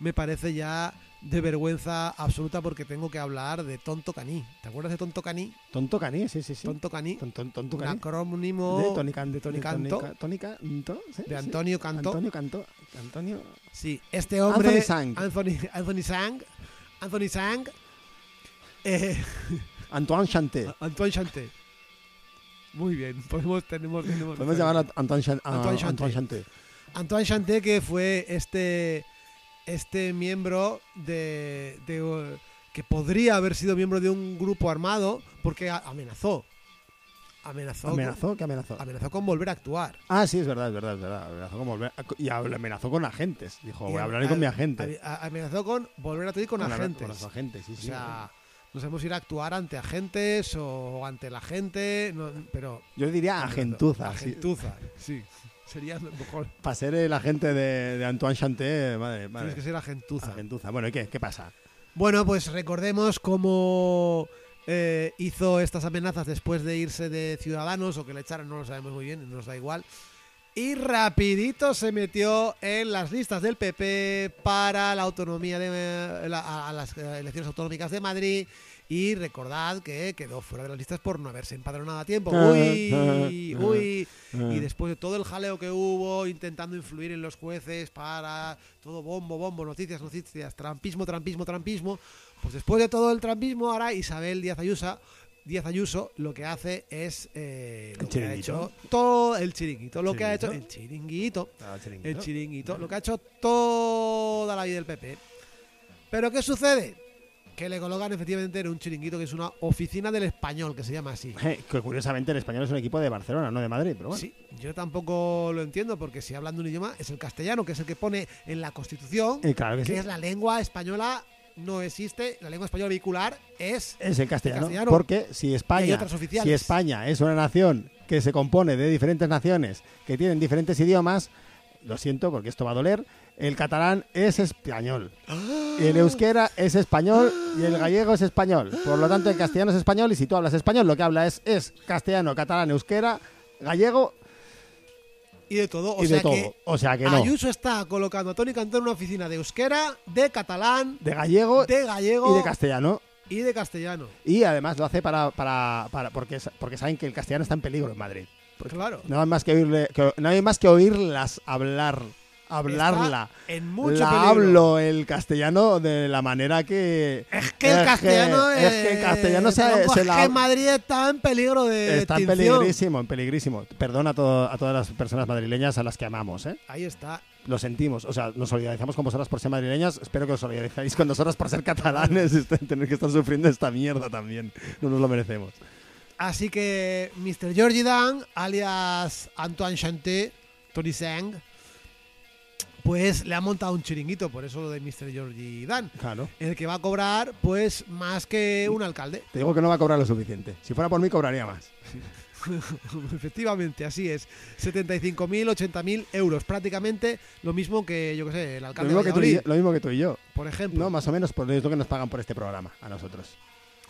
Speaker 3: me parece ya de vergüenza absoluta porque tengo que hablar de Tonto Caní. ¿Te acuerdas de Tonto Caní?
Speaker 2: Tonto Caní, sí, sí, sí.
Speaker 3: Tonto Caní,
Speaker 2: Ton- ton- Tonto
Speaker 3: un
Speaker 2: Caní.
Speaker 3: acrónimo
Speaker 2: De Tony,
Speaker 3: de Tony
Speaker 2: de
Speaker 3: Canto,
Speaker 2: Ca- Tony Canto, sí,
Speaker 3: de. Antonio Canto.
Speaker 2: Antonio Canto. Antonio.
Speaker 3: Sí, este hombre.
Speaker 2: Anthony Sang.
Speaker 3: Anthony, Anthony Sang. Anthony Sang. eh, (laughs)
Speaker 2: Antoine Chanté.
Speaker 3: Antoine Chanté. Muy bien, podemos, tenemos, tenemos
Speaker 2: Podemos llamarlo Antoine, Chan-
Speaker 3: Chanté.
Speaker 2: Antoine Chanté.
Speaker 3: Antoine Chanté, que fue este, este miembro de, de, que podría haber sido miembro de un grupo armado porque a- amenazó. Amenazó,
Speaker 2: ¿Amenazó? ¿Qué amenazó?
Speaker 3: Con, amenazó con volver a actuar.
Speaker 2: Ah, sí, es verdad, es verdad, es verdad. Amenazó con volver. Y amenazó con agentes. Dijo,
Speaker 3: Y
Speaker 2: voy a hablar con mi
Speaker 3: a-
Speaker 2: agente.
Speaker 3: a- amenazó con volver a actuar con
Speaker 2: Con
Speaker 3: agentes.
Speaker 2: Con los agentes, sí,
Speaker 3: O
Speaker 2: sí.
Speaker 3: sea, no sabemos ir a actuar ante agentes o ante la gente, no- pero...
Speaker 2: Yo diría agentuza. sí.
Speaker 3: Agentuza, sí. Sería lo mejor.
Speaker 2: Para ser el agente de, de Antoine Chanté, madre, madre.
Speaker 3: Tienes que ser agentuza.
Speaker 2: Agentuza. Bueno, ¿y qué? ¿Qué pasa?
Speaker 3: Bueno, pues recordemos cómo eh, hizo estas amenazas después de irse de Ciudadanos o que le echaran, no lo sabemos muy bien, nos da igual. Y rapidito se metió en las listas del PP para la autonomía de la- a, las eh, elecciones autonómicas de Madrid. Y recordad que quedó fuera de las listas por no haberse empadronado a tiempo. Uy, uy. Y después de todo el jaleo que hubo, intentando influir en los jueces para todo bombo, bombo, noticias, noticias, trampismo, trampismo, trampismo, pues después de todo el trampismo, ahora Isabel Díaz Ayuso, Díaz Ayuso lo que hace es eh, lo que ha hecho todo el chiringuito, lo que ha hecho
Speaker 2: Chiringuito.
Speaker 3: el chiringuito,
Speaker 2: Ah, chiringuito.
Speaker 3: el chiringuito, lo que ha hecho toda la vida del PP. Pero ¿qué sucede? Que le colocan efectivamente en un chiringuito que es una oficina del español, que se llama así.
Speaker 2: Eh, que curiosamente el español es un equipo de Barcelona, no de Madrid, pero bueno.
Speaker 3: Sí, yo tampoco lo entiendo porque si hablan de un idioma es el castellano, que es el que pone en la Constitución,
Speaker 2: Eh, claro que
Speaker 3: que
Speaker 2: sí.
Speaker 3: es la lengua española, no existe, la lengua española vehicular es...
Speaker 2: Es el castellano,
Speaker 3: castellano.
Speaker 2: porque si España, si España es una nación que se compone de diferentes naciones que tienen diferentes idiomas, lo siento porque esto va a doler, el catalán es español, y el euskera es español y el gallego es español. Por lo tanto, el castellano es español y si tú hablas español, lo que habla es, es castellano, catalán, euskera, gallego
Speaker 3: Y de todo, o
Speaker 2: y
Speaker 3: sea
Speaker 2: de todo.
Speaker 3: que
Speaker 2: o sea que no.
Speaker 3: Ayuso está colocando a Tony Cantón en una oficina de euskera, de catalán,
Speaker 2: De gallego
Speaker 3: de gallego
Speaker 2: y de castellano.
Speaker 3: y de castellano.
Speaker 2: Y además lo hace para, para, para porque, porque saben que el castellano está en peligro en Madrid.
Speaker 3: Claro.
Speaker 2: No hay más que oírle, que- no hay más que oírlas hablar, hablarla.
Speaker 3: En mucho
Speaker 2: la
Speaker 3: peligro.
Speaker 2: hablo el castellano de la manera que
Speaker 3: Es que el castellano
Speaker 2: es que el castellano se, se
Speaker 3: es
Speaker 2: la-
Speaker 3: que Madrid está en peligro de
Speaker 2: está en peligrísimo, en peligrísimo. Perdón a, todo- a todas las personas madrileñas a las que amamos, ¿eh?
Speaker 3: Ahí está.
Speaker 2: Lo sentimos, o sea, nos solidarizamos con vosotras por ser madrileñas. Espero que os solidarizáis con nosotras por ser catalanes y tener que estar sufriendo esta mierda también. No nos lo merecemos.
Speaker 3: Así que Mr. Georgie Dan, alias Antoine Chanté, Tony Sang, pues le ha montado un chiringuito, por eso lo de Mr. Georgie Dan,
Speaker 2: Claro.
Speaker 3: en el que va a cobrar pues más que un alcalde.
Speaker 2: Te digo que no va a cobrar lo suficiente. Si fuera por mí, cobraría más. (laughs)
Speaker 3: Efectivamente, así es. 75.000, 80.000 euros, prácticamente lo mismo que, yo qué sé, el
Speaker 2: Lo
Speaker 3: alcalde
Speaker 2: mismo,
Speaker 3: de
Speaker 2: que tú y, yo- lo mismo que tú y yo.
Speaker 3: por ejemplo.
Speaker 2: No, más o menos por es lo que nos pagan por este programa, a nosotros.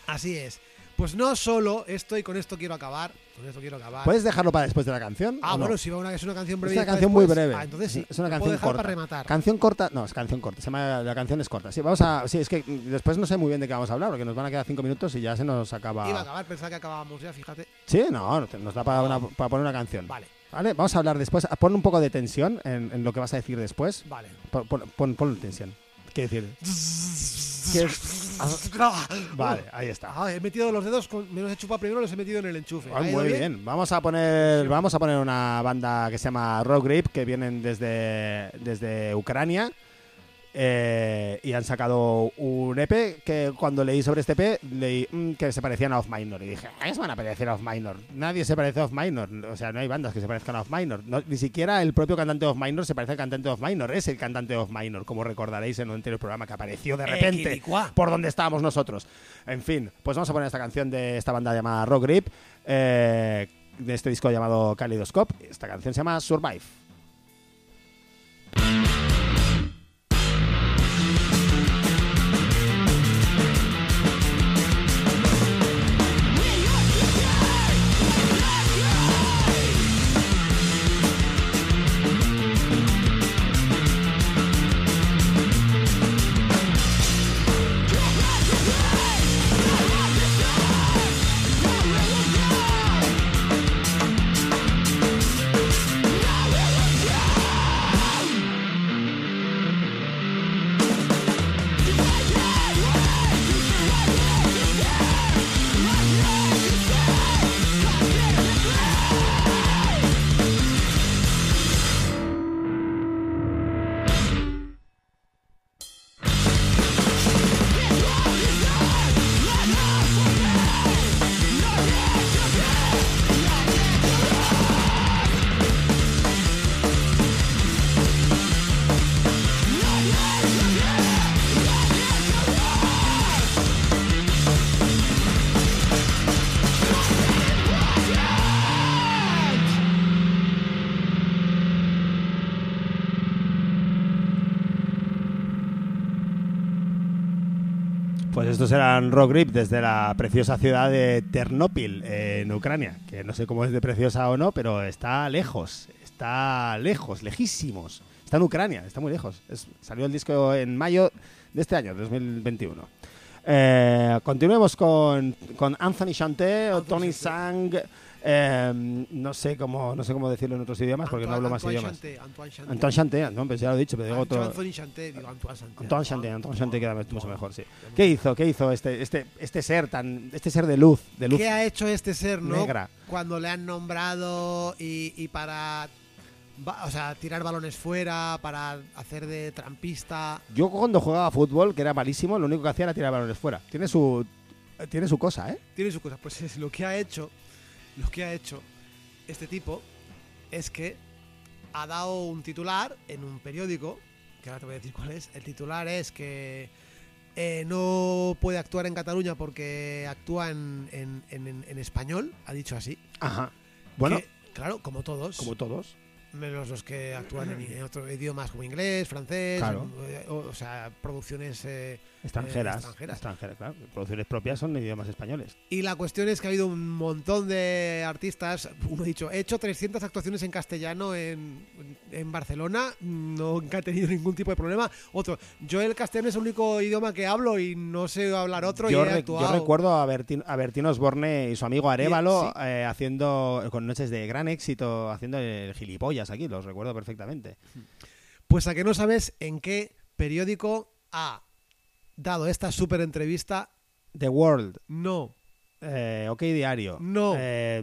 Speaker 3: Así es. Pues no solo esto, y con esto quiero acabar, con esto quiero acabar.
Speaker 2: ¿Puedes dejarlo para después de la canción?
Speaker 3: ah,
Speaker 2: no?
Speaker 3: bueno, si va una, es una canción breve.
Speaker 2: Es una canción muy breve.
Speaker 3: Ah, entonces sí.
Speaker 2: Es una canción
Speaker 3: puedo
Speaker 2: corta.
Speaker 3: para rematar.
Speaker 2: Canción corta, no, es canción corta. Se llama, la canción es corta. Sí, vamos a. Sí, es que después no sé muy bien de qué vamos a hablar, porque nos van a quedar cinco minutos y ya se nos acaba.
Speaker 3: Iba a acabar, pensaba que acabábamos ya, fíjate.
Speaker 2: Sí, no, nos da para, una- para poner una canción.
Speaker 3: Vale,
Speaker 2: Vale, vamos a hablar después. Pon un poco de tensión en, en lo que vas a decir después.
Speaker 3: vale.
Speaker 2: Pon, pon, tensión. ¿Qué decir? ¿Qué- ah, (laughs) Vale, ahí está.
Speaker 3: Ah, he metido los dedos, con, me los he chupado primero, los he metido en el enchufe.
Speaker 2: Ah,
Speaker 3: ¿Ha ido
Speaker 2: muy bien. Vamos a poner vamos a poner una banda que se llama Rock Grip que vienen desde, desde Ucrania eh, y han sacado un EP que cuando leí sobre este EP leí mm, que se parecían a Off Minor y dije, ¿a qué se van a parecer a Off Minor? Nadie se parece a Off Minor, o sea, no hay bandas que se parezcan a Off Minor. No- ni siquiera el propio cantante de Off Minor se parece al cantante de Off Minor, es el cantante de Off Minor, como recordaréis en un anterior programa que apareció de repente
Speaker 3: Equilicuá.
Speaker 2: por donde estábamos nosotros. En fin, pues vamos a poner esta canción de esta banda llamada Rock Grip, eh, de este disco llamado Kaleidoscope. Esta canción se llama Survive. Estos eran Rock Grip desde la preciosa ciudad de Ternopil, en Ucrania. Que no sé cómo es de preciosa o no, pero está lejos. Está lejos, lejísimos. Está en Ucrania, está muy lejos. Es- salió el disco en mayo de este año, 2021. Eh, continuemos con, con Anthony Chanté o Tony Sang. Eh, no sé cómo no sé cómo decirlo en otros idiomas porque no hablo más
Speaker 3: Antoine
Speaker 2: idiomas.
Speaker 3: Chanté, Antoine Chanté.
Speaker 2: Antoine Chanté, no, pues ya lo he dicho, pero digo otro.
Speaker 3: Antoine Chanté, digo Antoine Chanté.
Speaker 2: Antoine Chanté, Antoine Chanté queda mucho mejor, sí. ¿Qué hizo? ¿Qué hizo este, este, este ser tan, este ser de luz, de luz?
Speaker 3: ¿Qué ha hecho este ser, no?
Speaker 2: negra.
Speaker 3: Cuando le han nombrado y, y para. o sea, tirar balones fuera, para hacer de trampista.
Speaker 2: Yo cuando jugaba a fútbol, que era malísimo, lo único que hacía era tirar balones fuera. Tiene su, tiene su cosa, ¿eh?
Speaker 3: Tiene su cosa. Pues es lo que ha hecho. Lo que ha hecho este tipo es que ha dado un titular en un periódico. Que ahora te voy a decir cuál es. El titular es que eh, no puede actuar en Cataluña porque actúa en, en- en- en español. Ha dicho así.
Speaker 2: Ajá. Bueno,
Speaker 3: Que, claro, como todos.
Speaker 2: como todos.
Speaker 3: menos los que actúan en, otros idiomas como inglés, francés,
Speaker 2: Claro.
Speaker 3: o, o sea, producciones. eh,
Speaker 2: Extranjeras.
Speaker 3: Eh, extranjeras.
Speaker 2: extranjeras, claro. Producciones propias son idiomas españoles.
Speaker 3: y la cuestión es que ha habido un montón de artistas. Uno ha dicho, he hecho 300 actuaciones en castellano en, en Barcelona, no he tenido ningún tipo de problema. Otro, yo el castellano es el único idioma que hablo y no sé hablar otro
Speaker 2: Yo,
Speaker 3: y he
Speaker 2: re-
Speaker 3: actuado.
Speaker 2: yo recuerdo a Bertín, a Bertín Osborne y su amigo Arevalo
Speaker 3: Sí.
Speaker 2: eh, haciendo, con noches de gran éxito, haciendo el gilipollas aquí, los recuerdo perfectamente.
Speaker 3: Pues a que no sabes en qué periódico ha dado esta súper entrevista.
Speaker 2: The World,
Speaker 3: No,
Speaker 2: eh, OK Diario,
Speaker 3: No.
Speaker 2: eh,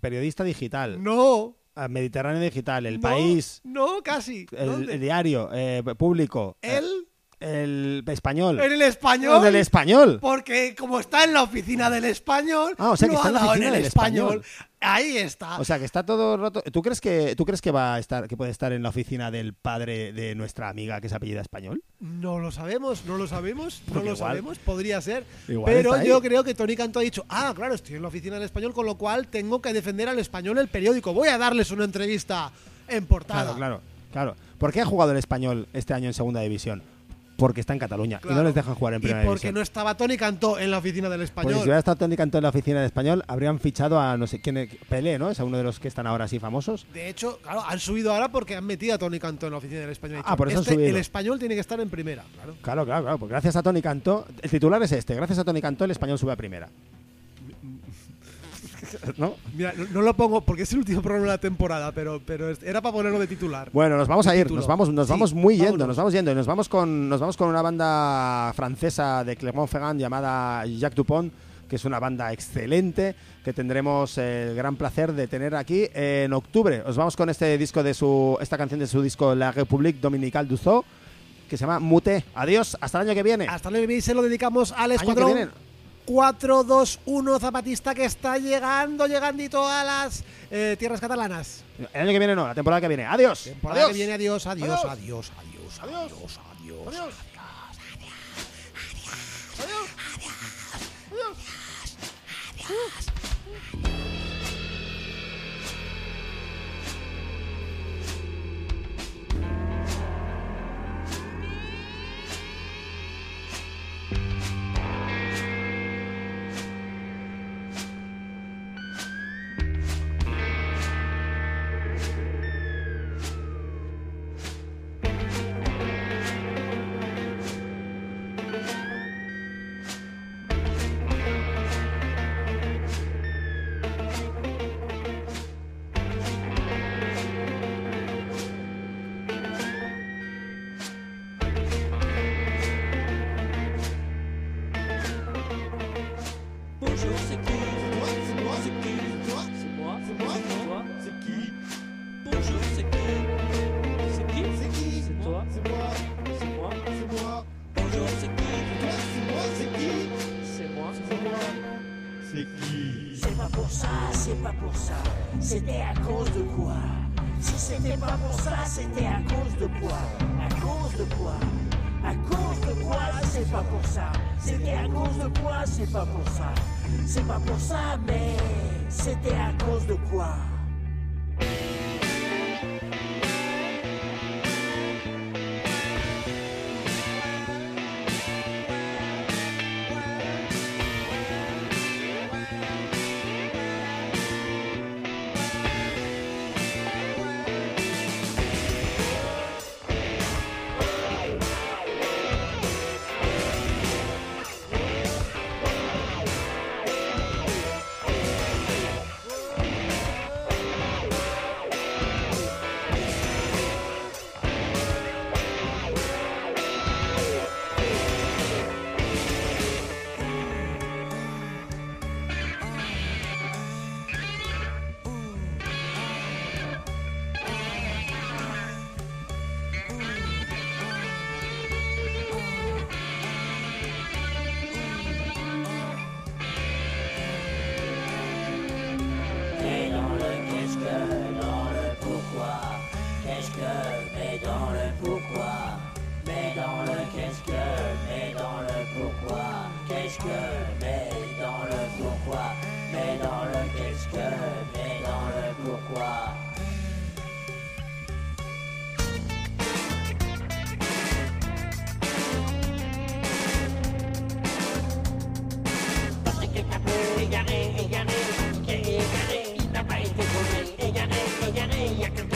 Speaker 2: Periodista Digital,
Speaker 3: no,
Speaker 2: eh, Mediterráneo Digital, El
Speaker 3: no,
Speaker 2: País,
Speaker 3: No, casi.
Speaker 2: el, Diario, eh, Público,
Speaker 3: Él
Speaker 2: el Español,
Speaker 3: en el español.
Speaker 2: el del Español.
Speaker 3: Porque como está en la oficina del español,
Speaker 2: Ah, o sea que
Speaker 3: lo
Speaker 2: está
Speaker 3: ha
Speaker 2: en la
Speaker 3: dado
Speaker 2: oficina
Speaker 3: en el
Speaker 2: del
Speaker 3: español.
Speaker 2: español.
Speaker 3: Ahí está.
Speaker 2: O sea, que está todo roto. ¿Tú crees que tú crees que va a estar que puede estar en la oficina del padre de nuestra amiga que se apellida español?
Speaker 3: no lo sabemos, no lo sabemos, no
Speaker 2: Porque
Speaker 3: lo
Speaker 2: igual-
Speaker 3: sabemos, podría ser. Pero yo creo que Tony Canto ha dicho, ah, claro, estoy en la oficina del español, con lo cual tengo que defender al español el periódico. Voy a darles una entrevista en portada.
Speaker 2: Claro, claro, claro. ¿Por qué ha jugado el español este año en segunda división? Porque está en Cataluña y no les dejan jugar en
Speaker 3: Y
Speaker 2: primera
Speaker 3: porque
Speaker 2: división.
Speaker 3: no estaba Tony Cantó en la oficina del
Speaker 2: Porque
Speaker 3: español.
Speaker 2: si hubiera estado Tony Cantó en la oficina de español, habrían fichado a no sé quién, es- Pelé, ¿no? Es a uno de los que están ahora así famosos.
Speaker 3: De hecho, claro, han subido ahora porque han metido a Tony Cantó en la oficina del español. Han
Speaker 2: Ah, por eso han
Speaker 3: este,
Speaker 2: subido.
Speaker 3: El español tiene que estar en primera, claro.
Speaker 2: Claro, claro, claro. Porque gracias a Tony Cantó, el titular es este. Gracias a Tony Cantó, el español sube a primera. (laughs) ¿no?
Speaker 3: Mira, no, no lo pongo porque es el último programa de la temporada, pero, pero era para ponerlo de titular.
Speaker 2: Bueno, nos vamos a ir,
Speaker 3: título.
Speaker 2: nos vamos, nos
Speaker 3: Sí,
Speaker 2: vamos muy yendo,
Speaker 3: vámonos.
Speaker 2: nos vamos yendo y nos vamos con nos vamos con una banda francesa de Clermont-Ferrand llamada Jacques Dupont, que es una banda excelente que tendremos el gran placer de tener aquí en octubre. Os vamos con este disco de su esta canción de su disco La République Dominicale du Zoo que se llama Muté. Adiós, hasta el año que viene.
Speaker 3: Hasta luego y se lo dedicamos al
Speaker 2: Año que
Speaker 3: escuadrón
Speaker 2: viene.
Speaker 3: 421 Zapatista que está llegando, llegandito a las eh, tierras catalanas.
Speaker 2: El año que viene no, la temporada que viene. Adiós.
Speaker 3: Temporada
Speaker 2: Adiós.
Speaker 3: que viene, adiós, adiós,
Speaker 2: Adiós.
Speaker 3: adiós, adiós,
Speaker 2: Adiós.
Speaker 3: adiós, adiós.
Speaker 2: Adiós.
Speaker 5: Bonjour, C'est
Speaker 4: pas pour ça, c'est pas pour ça. C'était à cause de quoi? Si c'était pas pour ça, c'était à cause de quoi? À cause de quoi? À cause de quoi? C'est pas pour ça. C'était à cause de quoi? C'est pas pour ça. C'est pas pour ça, mais c'était à cause de quoi? yeah yakın